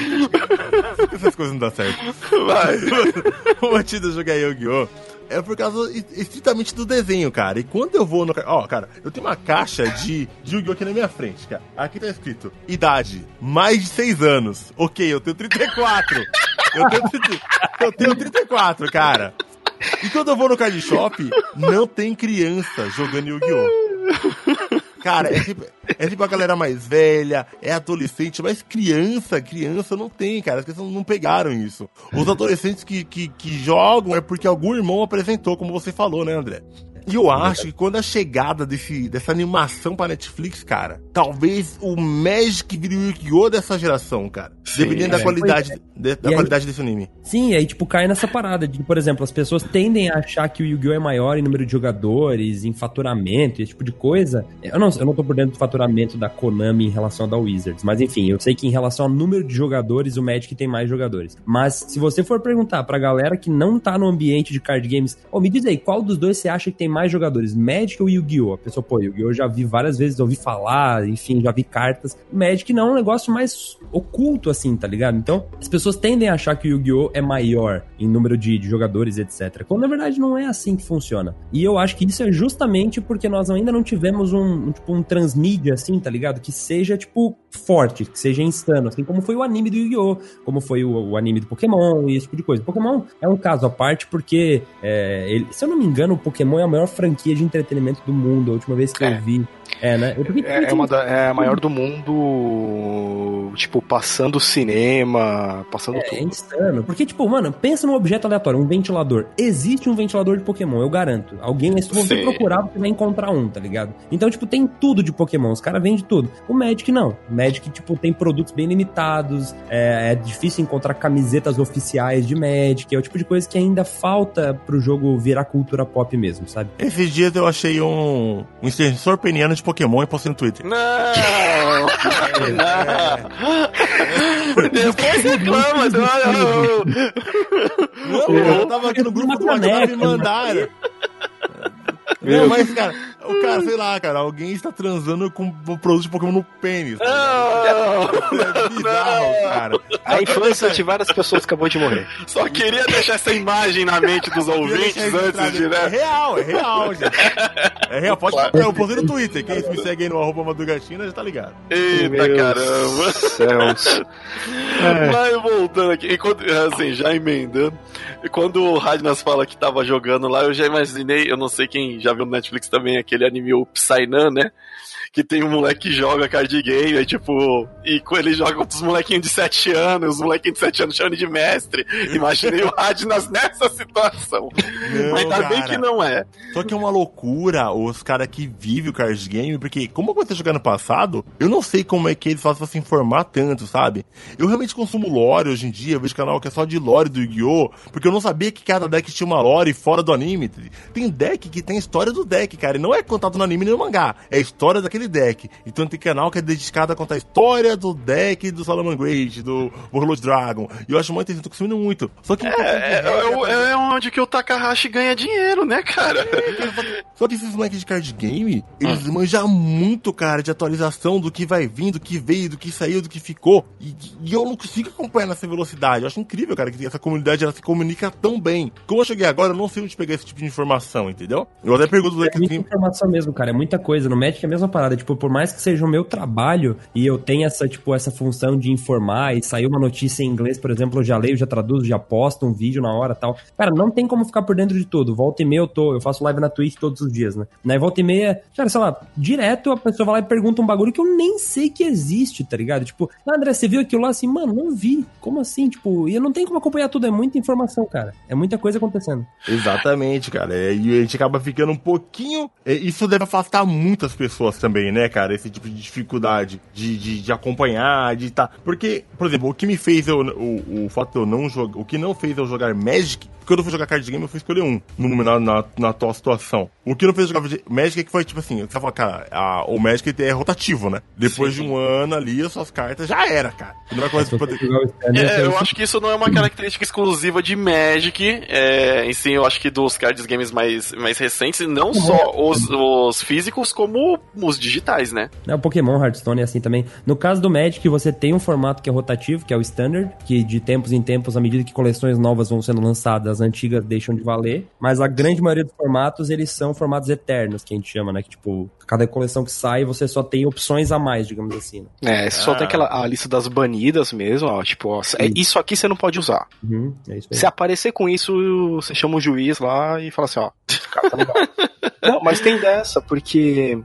Essas coisas não dão certo. vai. o motivo de eu jogar Yu-Gi-Oh! É por causa es- estritamente do desenho, cara. E quando eu vou no. Ó, cara, eu tenho uma caixa de, de Yu-Gi-Oh! aqui na minha frente, cara. Aqui tá escrito: idade, mais de 6 anos. Ok, eu tenho 34. Eu tenho, 30 eu tenho 34, cara. E quando eu vou no card shop, não tem criança jogando Yu-Gi-Oh! Cara, é tipo, é tipo a galera mais velha, é adolescente, mas criança, criança não tem, cara. As crianças não pegaram isso. Os adolescentes que, que, que jogam é porque algum irmão apresentou, como você falou, né, André? E eu acho que quando a chegada desse, dessa animação pra Netflix, cara, talvez o Magic vire o Yu-Gi-Oh! dessa geração, cara. Dependendo da é. qualidade, de- da E aí- qualidade desse anime. Sim, aí, tipo, cai nessa parada de, por exemplo, as pessoas tendem a achar que o Yu-Gi-Oh! é maior em número de jogadores, em faturamento, esse tipo de coisa. Eu não, eu não tô por dentro do faturamento da Konami em relação ao da Wizards, mas enfim, eu sei que em relação ao número de jogadores, o Magic tem mais jogadores. Mas se você for perguntar pra galera que não tá no ambiente de card games, ô, me diz aí, qual dos dois você acha que tem mais jogadores, Magic ou Yu-Gi-Oh? A pessoa, pô, Yu-Gi-Oh! já vi várias vezes, ouvi falar, enfim, já vi cartas. Magic não é um negócio mais oculto, assim, tá ligado? Então, as pessoas tendem a achar que o Yu-Gi-Oh! é maior em número de, de jogadores, etc. Quando na verdade não é assim que funciona. E eu acho que isso é justamente porque nós ainda não tivemos um, um, tipo, um transmídia, assim, tá ligado? Que seja, tipo, forte, que seja insano, assim como foi o anime do Yu-Gi-Oh! Como foi o, o anime do Pokémon e esse tipo de coisa. Pokémon é um caso à parte porque, é, ele- se eu não me engano, o Pokémon é a maior franquia de entretenimento do mundo. A última vez que É. eu vi. É, né? Eu- porque- É, é uma da- é a maior do mundo, tipo, passando cinema, passando É tudo. insano. Porque, tipo, mano, pensa num objeto aleatório, um ventilador. Existe um ventilador de Pokémon, eu garanto. Alguém, se você Sim. procurar, você vai encontrar um, tá ligado? Então, tipo, tem tudo de Pokémon. Os caras vendem tudo. O Magic não. O Magic, tipo, tem produtos bem limitados. É, é difícil encontrar camisetas oficiais de Magic. É o tipo de coisa que ainda falta pro jogo virar cultura pop mesmo, sabe? Esses dias eu achei um, um extensor peniano de Pokémon e postei no Twitter. Não! não. Depois reclama. Não, Não, eu tava aqui no grupo do WhatsApp me mandaram. Não, mas, cara, o cara, sei lá, cara, alguém está transando com o produto de Pokémon no pênis. tá ligado? É bizarro, cara. A infância de várias pessoas acabou de morrer. Só queria deixar essa imagem na mente dos ouvintes antes de, É né? real, é real, gente. É real, pode Eu postei no Twitter. Quem me segue aí no arroba Madrugatina já tá ligado. Eita Meu caramba. Céus. Mas voltando aqui, enquanto, assim, já emendando, quando o Radnas fala que tava jogando lá, eu já imaginei, eu não sei quem já no Netflix também, aquele anime o Psynan, né? Que tem um moleque que joga card game, aí, tipo, e com ele joga com os molequinhos de 7 anos, os molequinhos de 7 anos chamam de mestre. Imaginei o Radnas nessa situação. Não, Mas tá bem cara. que não é. Só que é uma loucura os caras que vivem o card game, porque como eu comecei a jogar no passado, eu não sei como é que eles fazem pra se informar tanto, sabe? Eu realmente consumo lore hoje em dia, eu vejo canal que é só de lore do Yu-Gi-Oh! Porque eu não sabia que cada deck tinha uma lore fora do anime. Tem deck que tem história do deck, cara, e não é contado no anime e no mangá. É história daquele deck. Então tem canal que é dedicado a contar a história do deck do Salamangreat, do Warlord Dragon. E eu acho muito interessante, tô consumindo muito. Só que... É, é, é, é onde que o Takahashi ganha dinheiro, né, cara? Só que esses moleques de card game, eles ah. manjam muito, cara, de atualização do que vai vir, do que veio, do que saiu, do que ficou. E, e eu não consigo acompanhar nessa velocidade. Eu acho incrível, cara, que essa comunidade ela se comunica tão bem. Como eu cheguei agora, eu não sei onde pegar esse tipo de informação, entendeu? Eu até pergunto... É muita informação mesmo, cara. É muita coisa. No Magic é a mesma parada. Tipo, por mais que seja o meu trabalho e eu tenha essa, tipo, essa função de informar e sair uma notícia em inglês, por exemplo, eu já leio, já traduzo, já posto um vídeo na hora tal. Cara, não tem como ficar por dentro de tudo. Volta e meia eu tô, eu faço live na Twitch todos os dias, né? Na volta e meia, cara, sei lá, direto a pessoa vai lá e pergunta um bagulho que eu nem sei que existe, tá ligado? Tipo, ah, André, você viu aquilo lá assim? Mano, não vi. Como assim? Tipo, e eu não tenho como acompanhar tudo, é muita informação, cara. É muita coisa acontecendo. Exatamente, cara. É, e a gente acaba ficando um pouquinho. É, isso deve afastar muitas pessoas também, né, cara? Esse tipo de dificuldade de, de, de acompanhar, de. Tá... Porque, por exemplo, o que me fez eu. O, o fato de eu não jogar. O que não fez eu jogar Magic quando eu fui jogar card game, eu fui escolher um no, na, na, na atual situação. O que não fez jogar Magic é que foi tipo assim, você fala, cara, a, o Magic é rotativo, né? Depois Sim. de um ano ali, as suas cartas já era, cara. Não é coisa poder... é, eu acho que isso não é uma característica exclusiva de Magic, é, em si, eu acho que dos cards games mais, mais recentes, não só os, os físicos, como os digitais, né? É, o Pokémon Hearthstone é assim também. No caso do Magic, você tem um formato que é rotativo, que é o Standard, que de tempos em tempos, à medida que coleções novas vão sendo lançadas, as antigas deixam de valer, mas a grande maioria dos formatos, eles são formatos eternos, que a gente chama, né? Que, tipo, cada coleção que sai, você só tem opções a mais, digamos assim. Né? É, só tem aquela a lista das banidas mesmo, ó, tipo, ó, é, isso aqui você não pode usar. Uhum, é isso Se aparecer com isso, você chama o juiz lá e fala assim, ó, cara, tá legal. não, mas tem dessa, porque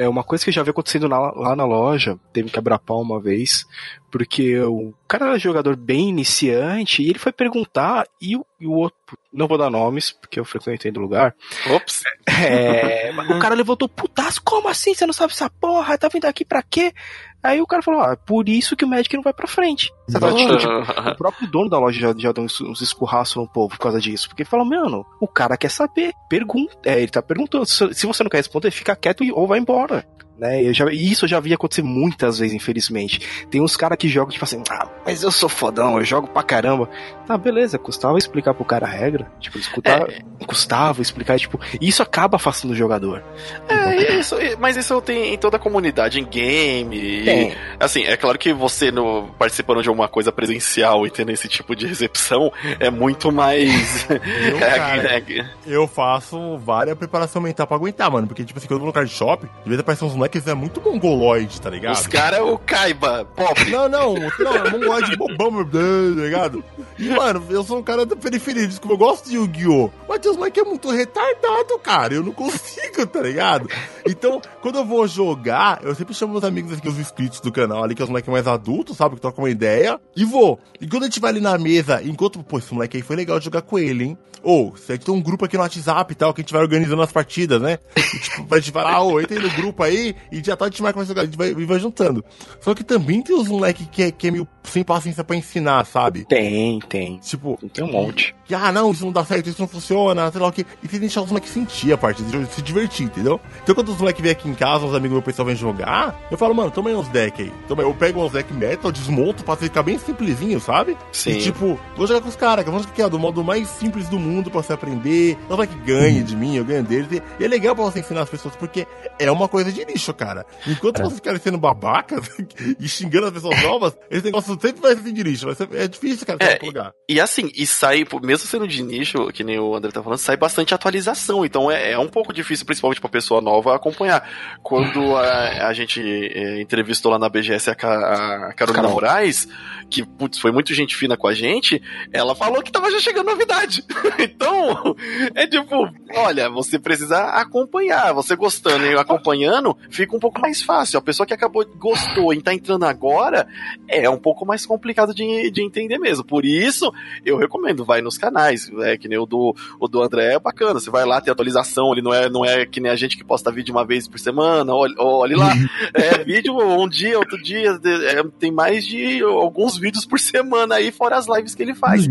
é uma coisa que já vi acontecendo na, lá na loja, teve que abrir pau uma vez, porque o cara era jogador bem iniciante e ele foi perguntar e o, e o outro, não vou dar nomes, porque eu frequentei do lugar. Ops! É, o cara levantou, putas, como assim? Você não sabe essa porra? Tá vindo aqui pra quê? Aí o cara falou, ah, por isso que o Magic não vai pra frente. Tá, tipo, o próprio dono da loja já, já deu uns, uns escurraços no povo por causa disso. Porque ele falou, mano, o cara quer saber. Pergunta. É, ele tá perguntando. Se, se você não quer responder, fica quieto e, ou vai embora né? Eu já, e isso eu já vi acontecer muitas vezes, infelizmente. Tem uns caras que jogam, tipo assim, ah, mas eu sou fodão, eu jogo pra caramba. Tá, beleza, custava explicar pro cara a regra. Tipo, escutar, é, custava explicar, tipo, isso acaba afastando o jogador. É, isso, mas isso tem em toda a comunidade, em game. E, assim, é claro que você no, participando de alguma coisa presencial e tendo esse tipo de recepção é muito mais. eu, cara, é, eu faço várias preparação mental pra aguentar, mano. Porque, tipo assim, quando eu vou no card shop, de vez aparecem uns moleques é muito mongoloide, tá ligado? Os caras é o Kaiba, pobre. Não, não, não, é mongoloide bobão, tá ligado? E, mano, eu sou um cara da periferia, desculpa, eu gosto de Yu-Gi-Oh! Mas uns moleques é muito retardado, cara. Eu não consigo, tá ligado? Então, quando eu vou jogar, eu sempre chamo meus amigos aqui, os inscritos do canal ali, que é os moleques mais adultos, sabe? Que trocam uma ideia. E vou. E quando a gente vai ali na mesa, enquanto, pô, esse moleque aí foi legal de jogar com ele, hein? Ou, se a gente tem um grupo aqui no WhatsApp e tal, que a gente vai organizando as partidas, né? E, tipo, a gente vai lá, ô, entra aí no grupo aí, e já tá a gente marca mais jogar, a gente vai, vai juntando. Só que também tem os moleques que, é, que é meio sem paciência pra ensinar, sabe? Tem, tem. Tipo, tem um monte. Que, ah, não, isso não dá certo, isso não funciona, sei lá o que. E tem que deixar os moleques sentir a parte, de se divertir, entendeu? Então quando os moleques vêm aqui em casa, os amigos meu pessoal vêm jogar, eu falo, mano, toma aí uns decks aí. Toma, eu pego uns deck metal, desmonto pra ficar bem simplesinho, sabe? Sim. E tipo, vou jogar com os caras, que vamos que é do modo mais simples do mundo pra você aprender. Não vai que ganhe de mim, eu ganho deles. E é legal pra você ensinar as pessoas, porque é uma coisa de lixo, cara. Enquanto é. vocês ficarem sendo babacas e xingando as pessoas novas, esse negócio sempre vai ser de nicho. Vai ser, é difícil, cara, é, lugar. E, e assim, e sai, mesmo sendo de nicho, que nem o André tá falando, sai bastante atualização. Então é, é um pouco difícil, principalmente pra pessoa nova, acompanhar. Quando a, a gente é, entrevistou lá na BGS a, a Carolina Carol. Moraes, que putz, foi muito gente fina com a gente, ela falou que tava já chegando novidade. então, é tipo, olha, você precisa acompanhar. Você gostando e acompanhando, fica um pouco mais fácil. A pessoa que acabou, gostou e tá entrando agora, é um pouco mais complicado de, de entender mesmo. Por isso, eu recomendo, vai nos canais canais, é que nem o do, o do André é bacana, você vai lá, tem atualização, ele não é, não é que nem a gente que posta vídeo uma vez por semana, olha, olha lá, é vídeo um dia, outro dia, é, tem mais de alguns vídeos por semana aí, fora as lives que ele faz.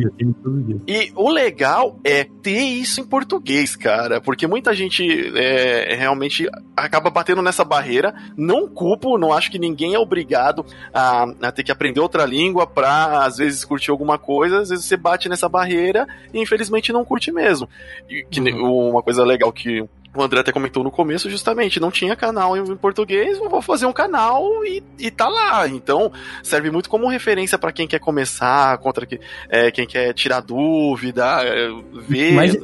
E o legal é ter isso em português, cara, porque muita gente é, realmente acaba batendo nessa barreira, não culpo, não acho que ninguém é obrigado a, a ter que aprender outra língua pra, às vezes, curtir alguma coisa, às vezes você bate nessa barreira e infelizmente não curte mesmo. E, que, uhum. Uma coisa legal que o André até comentou no começo, justamente, não tinha canal em português, vou fazer um canal e, e tá lá. Então, serve muito como referência para quem quer começar, contra que, é, quem quer tirar dúvida, é, ver. Mas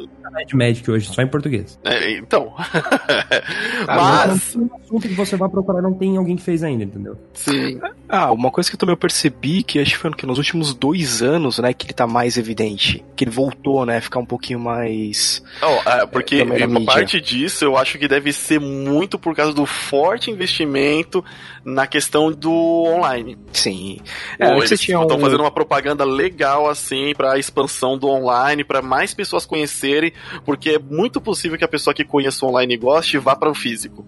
de Magic hoje, só em português. É, então. Mas. Um assunto que você vai procurar não tem alguém que fez ainda, entendeu? Sim. Ah, uma coisa que eu também percebi, que acho que foi que nos últimos dois anos, né, que ele tá mais evidente. Que ele voltou, né, ficar um pouquinho mais. Oh, é, porque uma parte disso eu acho que deve ser muito por causa do forte investimento na questão do online. Sim. É, eles estão um... fazendo uma propaganda legal assim para expansão do online, para mais pessoas conhecerem porque é muito possível que a pessoa que conheça o online e goste vá para o físico.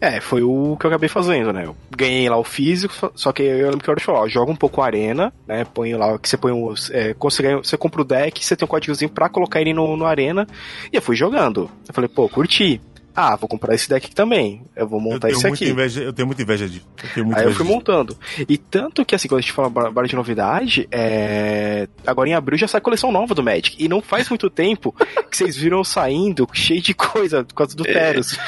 É, foi o que eu acabei fazendo, né? Eu ganhei lá o físico, só que eu lembro que eu falou, ó, joga um pouco a arena, né? Põe lá, que você põe os. É, você, você compra o deck, você tem um códigozinho pra colocar ele no, no arena. E eu fui jogando. Eu falei, pô, curti. Ah, vou comprar esse deck aqui Eu vou montar eu esse aqui. Inveja, eu tenho muita inveja disso. Eu Aí eu fui montando. E tanto que, assim, quando a gente fala barra de novidade, é... agora em abril já sai a coleção nova do Magic. E não faz muito tempo que vocês viram saindo cheio de coisa por causa do é. Teros.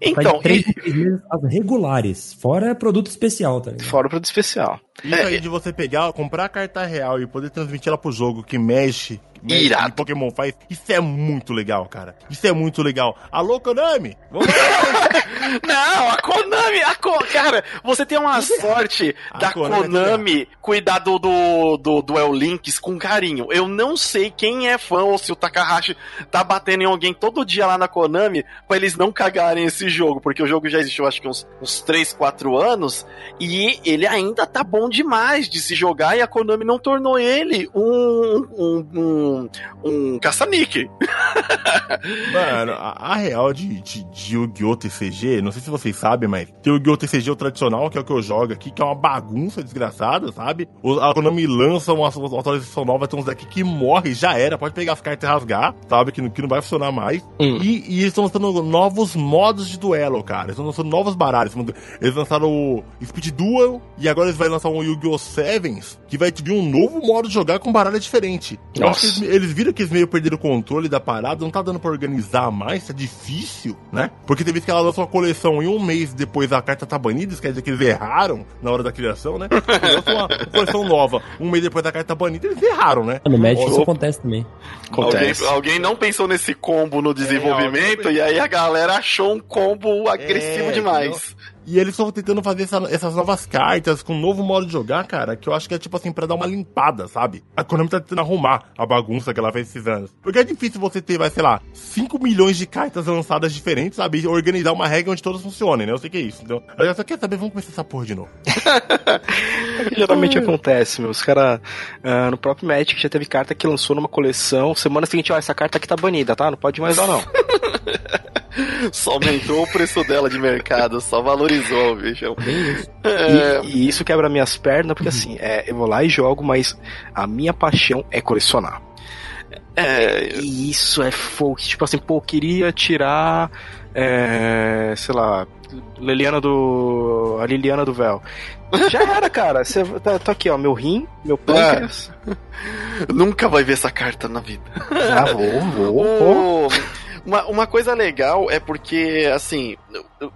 Então, três, e... as regulares, fora produto especial, tá ligado? Fora produto especial. Isso é, aí de você pegar, comprar a carta real e poder transmitir ela pro jogo que mexe Irado. que Pokémon faz. Isso é muito legal, cara. Isso é muito legal. Alô, Konami? Não, a Konami, a Ko... cara, você tem uma sorte a da Konami, Konami cuidar do, do, do Duel Links com carinho. Eu não sei quem é fã ou se o Takahashi tá batendo em alguém todo dia lá na Konami pra eles não cagarem esse jogo, porque o jogo já existiu acho que uns, uns 3, 4 anos e ele ainda tá bom demais de se jogar e a Konami não tornou ele um, um, um um, caça-níquel. Mano, a, a, real de, de, de Yu-Gi-Oh! TCG, não sei se vocês sabem, mas tem o Yu-Gi-Oh! TCG o tradicional, que é o que eu jogo aqui, que é uma bagunça desgraçada, sabe? O, a Konami lança uma, uma atualização nova, tem uns daqui que morre, já era, pode pegar as cartas e rasgar, sabe? Que, que não vai funcionar mais. Hum. E, e, eles estão lançando novos modos de duelo, cara. Eles estão lançando novos baralhos. Eles lançaram o Speed Duel e agora eles vão lançar um Yu-Gi-Oh! Sevens, que vai te vir um novo modo de jogar com baralho diferente. Nossa eles viram que eles meio perderam o controle da parada, não tá dando pra organizar mais, tá difícil, né? Porque teve que ela lançou uma coleção e um mês depois a carta tá banida, isso quer dizer que eles erraram na hora da criação, né? Lançou uma coleção nova, um mês depois da carta tá banida, eles erraram, né? No Magic isso acontece também. Acontece. Alguém, alguém, não pensou nesse combo no desenvolvimento é, e aí a galera achou um combo agressivo é, demais. E eles estão tentando fazer essa, essas novas cartas com um novo modo de jogar, cara, que eu acho que é tipo assim, pra dar uma limpada, sabe? A Konami tá tentando arrumar a bagunça que ela fez esses anos. Porque é difícil você ter, vai, sei lá, 5 milhões de cartas lançadas diferentes, sabe? E organizar uma regra onde todas funcionem, né? Eu sei que é isso. Então, eu só quer saber, vamos começar essa porra de novo. é que geralmente acontece, meu. Os caras, uh, no próprio Magic já teve carta que lançou numa coleção. Semana seguinte, ó, essa carta aqui tá banida, tá? Não pode mais dar, não. só aumentou o preço dela de mercado, só valorizou, bicho. É... E, e, isso quebra minhas pernas, porque assim, é, eu vou lá e jogo, mas a minha paixão é colecionar. É... E isso é fogo. Tipo assim, pô, queria tirar. É, sei lá, Liliana do. A Liliana do Véu. Já era, cara. Você tá, tá, aqui, ó. Meu rim, meu pâncreas. É. Nunca vai ver essa carta na vida. Já vou, vou. vou. Uma, uma coisa legal é porque, assim,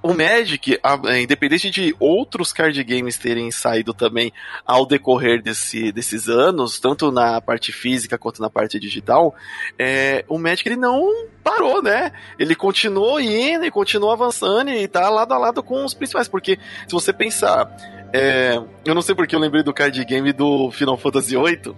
o Magic, é, independente de outros card games terem saído também ao decorrer desse, desses anos, tanto na parte física quanto na parte digital, é, o Magic ele não parou, né? Ele continuou indo e continuou avançando e tá lado a lado com os principais, porque se você pensar é, eu não sei porque eu lembrei do card game do Final Fantasy VIII.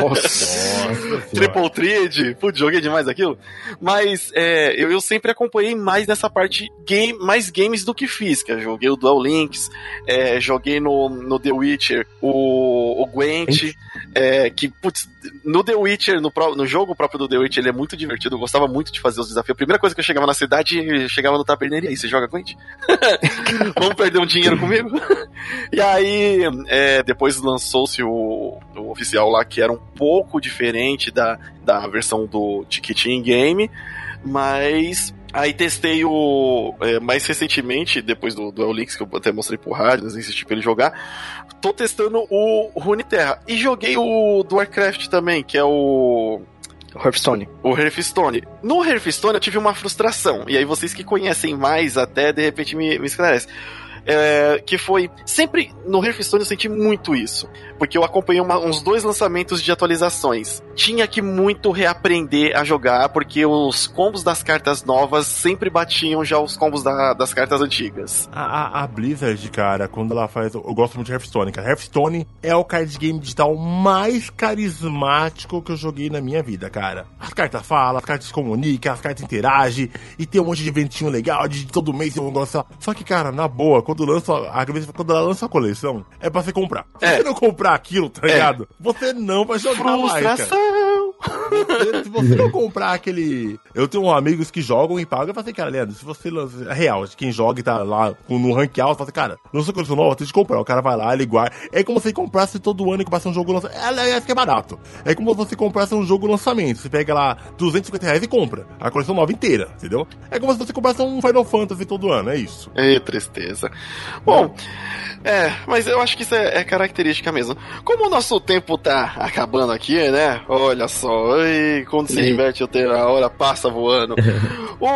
Nossa! Triple Triad. Putz, joguei demais aquilo. Mas é, eu, eu, sempre acompanhei mais nessa parte game, mais games do que física. Joguei o Duel Links, é, joguei no, no The Witcher o, o Gwent. É, que, putz, no The Witcher, no, no jogo próprio do The Witcher, ele é muito divertido. Eu gostava muito de fazer os desafios. A primeira coisa que eu chegava na cidade, eu chegava no taberneiro e aí, você joga gente? Vamos perder um dinheiro comigo? e aí, é, depois lançou-se o, o oficial lá, que era um pouco diferente da, da versão do Ticketing Game, mas Aí testei o. É, mais recentemente, depois do Duel Links, que eu até mostrei pro rádio, insisti pra ele jogar. Tô testando o Runeterra. E joguei o do Warcraft também, que é o. Hearthstone. O Hearthstone. No Hearthstone eu tive uma frustração. E aí vocês que conhecem mais até, de repente, me, me esclarecem é, que foi sempre no Hearthstone eu senti muito isso, porque eu acompanhei uma, uns dois lançamentos de atualizações. Tinha que muito reaprender a jogar, porque os combos das cartas novas sempre batiam já os combos da, das cartas antigas. A, a, a, Blizzard, cara, quando ela faz. Eu gosto muito de Hearthstone, cara. Hearthstone é o card game digital mais carismático que eu joguei na minha vida, cara. As cartas falam, as cartas comunicam, as cartas interagem, e tem um monte de eventinho legal, de todo mês tem um negócio. Só que, cara, na boa, quando lança a quando ela lança a coleção, é pra você comprar. Se é. você não comprar aquilo, tá ligado? É. Você não vai jogar mais, cara. Você, se você não comprar aquele. Eu tenho amigos que jogam e pagam. Eu falei, cara, Leandro, se você lança. É real, quem joga e tá lá no rank alto, fala assim, cara, lança coleção nova, tem que comprar. O cara vai lá, ele guarda. É como se comprasse todo ano e comprasse um jogo lançamento. É, é, que é barato. É como se você comprasse um jogo lançamento. Você pega lá 250 reais e compra. A coleção nova inteira, entendeu? É como se você comprasse um Final Fantasy todo ano, é isso. É tristeza. Bom, é, mas eu acho que isso é, é, característica mesmo. Como o nosso tempo tá acabando aqui, né? Olha só, e quando se diverte, a hora passa voando. o,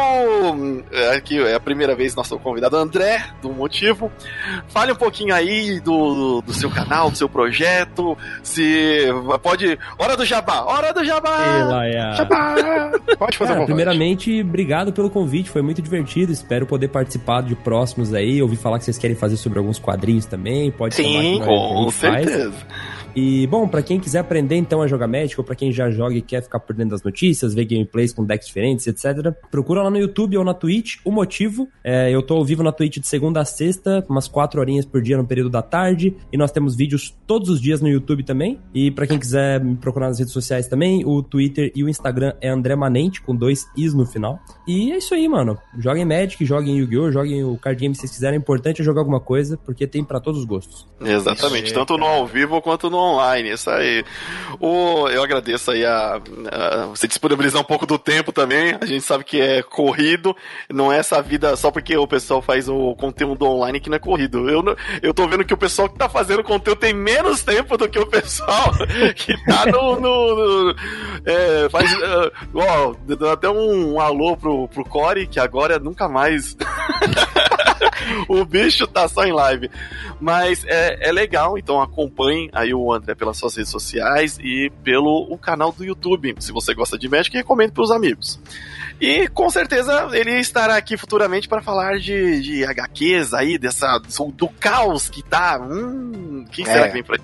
é, aqui é a primeira vez nosso convidado André, do Motivo. Fale um pouquinho aí do, do seu canal, do seu projeto. Se pode. Hora do Jabá! Hora do Jabá! É. Jabá! Pode fazer Cara, Primeiramente, obrigado pelo convite, foi muito divertido. Espero poder participar de próximos aí. Ouvi falar que vocês querem fazer sobre alguns quadrinhos também. Pode Sim, com certeza. Faz. love. E, bom, para quem quiser aprender então a jogar Magic, ou pra quem já joga e quer ficar por dentro das notícias, ver gameplays com decks diferentes, etc., procura lá no YouTube ou na Twitch o motivo. É, eu tô ao vivo na Twitch de segunda a sexta, umas quatro horinhas por dia no período da tarde, e nós temos vídeos todos os dias no YouTube também. E para quem quiser me procurar nas redes sociais também, o Twitter e o Instagram é André Manente, com dois Is no final. E é isso aí, mano. Joguem Magic, joguem Yu-Gi-Oh!, joguem o card game se vocês quiserem. É importante é jogar alguma coisa, porque tem para todos os gostos. Exatamente, tanto no ao vivo quanto no online, isso aí. O, eu agradeço aí a, a, você disponibilizar um pouco do tempo também. A gente sabe que é corrido, não é essa vida só porque o pessoal faz o conteúdo online que não é corrido. Eu, eu tô vendo que o pessoal que tá fazendo conteúdo tem menos tempo do que o pessoal que tá no. no, no é, faz. Uh, ó, até um, um alô pro, pro Core, que agora nunca mais. o bicho tá só em live. Mas é, é legal, então acompanhe aí o André pelas suas redes sociais e pelo o canal do YouTube. Se você gosta de Magic, recomendo pros amigos. E com certeza ele estará aqui futuramente para falar de, de HQs aí, dessa, do caos que tá. Hum, quem é. será que vem por aí?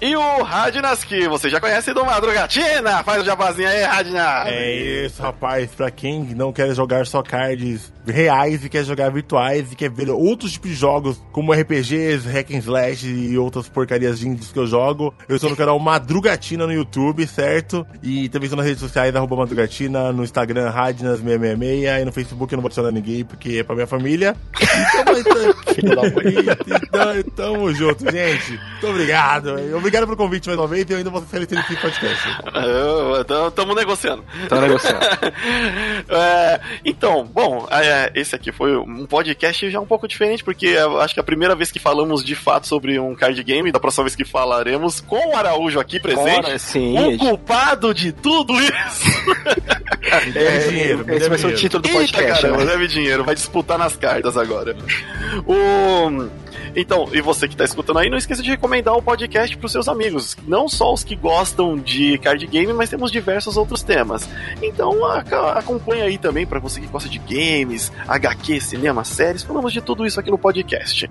E o Radnas, que você já conhece do Madrugatina. Faz o jabazinho aí, Radnas. É isso, rapaz. Pra quem não quer jogar só cards reais e quer jogar virtuais e quer ver outros tipos de jogos, como RPGs, hack and slash e outras porcarias indies que eu jogo, eu estou no canal Madrugatina no YouTube, certo? E também estou nas redes sociais, arroba Madrugatina, no Instagram, Radnas666 e no Facebook eu não vou adicionar ninguém porque é pra minha família. Então, tamo junto, gente. Muito obrigado obrigado. Pelo convite mais uma vez e eu ainda vou ser feliz nesse podcast. Estamos negociando. Estamos negociando. é, então, bom, é, esse aqui foi um podcast já um pouco diferente, porque acho que é a primeira vez que falamos de fato sobre um card game, da próxima vez que falaremos com o Araújo aqui presente. Ora, sim, o culpado de tudo isso. É, dinheiro. Esse vai ser o título do podcast. Eita, caramba, né? deve dinheiro, vai disputar nas cartas agora. O. Então, e você que tá escutando aí, não esqueça de recomendar o podcast pros seus amigos. Não só os que gostam de card game, mas temos diversos outros temas. Então, acompanha aí também para você que gosta de games, HQ, cinema, séries. Falamos de tudo isso aqui no podcast.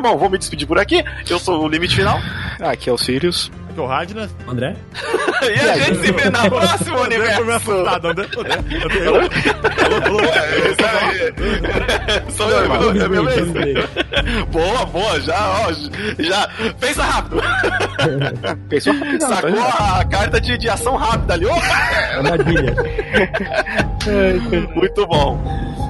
Bom, vou me despedir por aqui. Eu sou o Limite Final. Aqui é o Sirius. Que é o Radnas. André? e a gente se vê na próxima André foi me universo. assustado, André. André. Sou eu, é vamos ver. Boa, boa, já, ó, já. Pensa rápido. Pensou rapidão, tá Sacou ligado? a carta de, de ação rápida ali. Opa! Armadilha. Muito bom.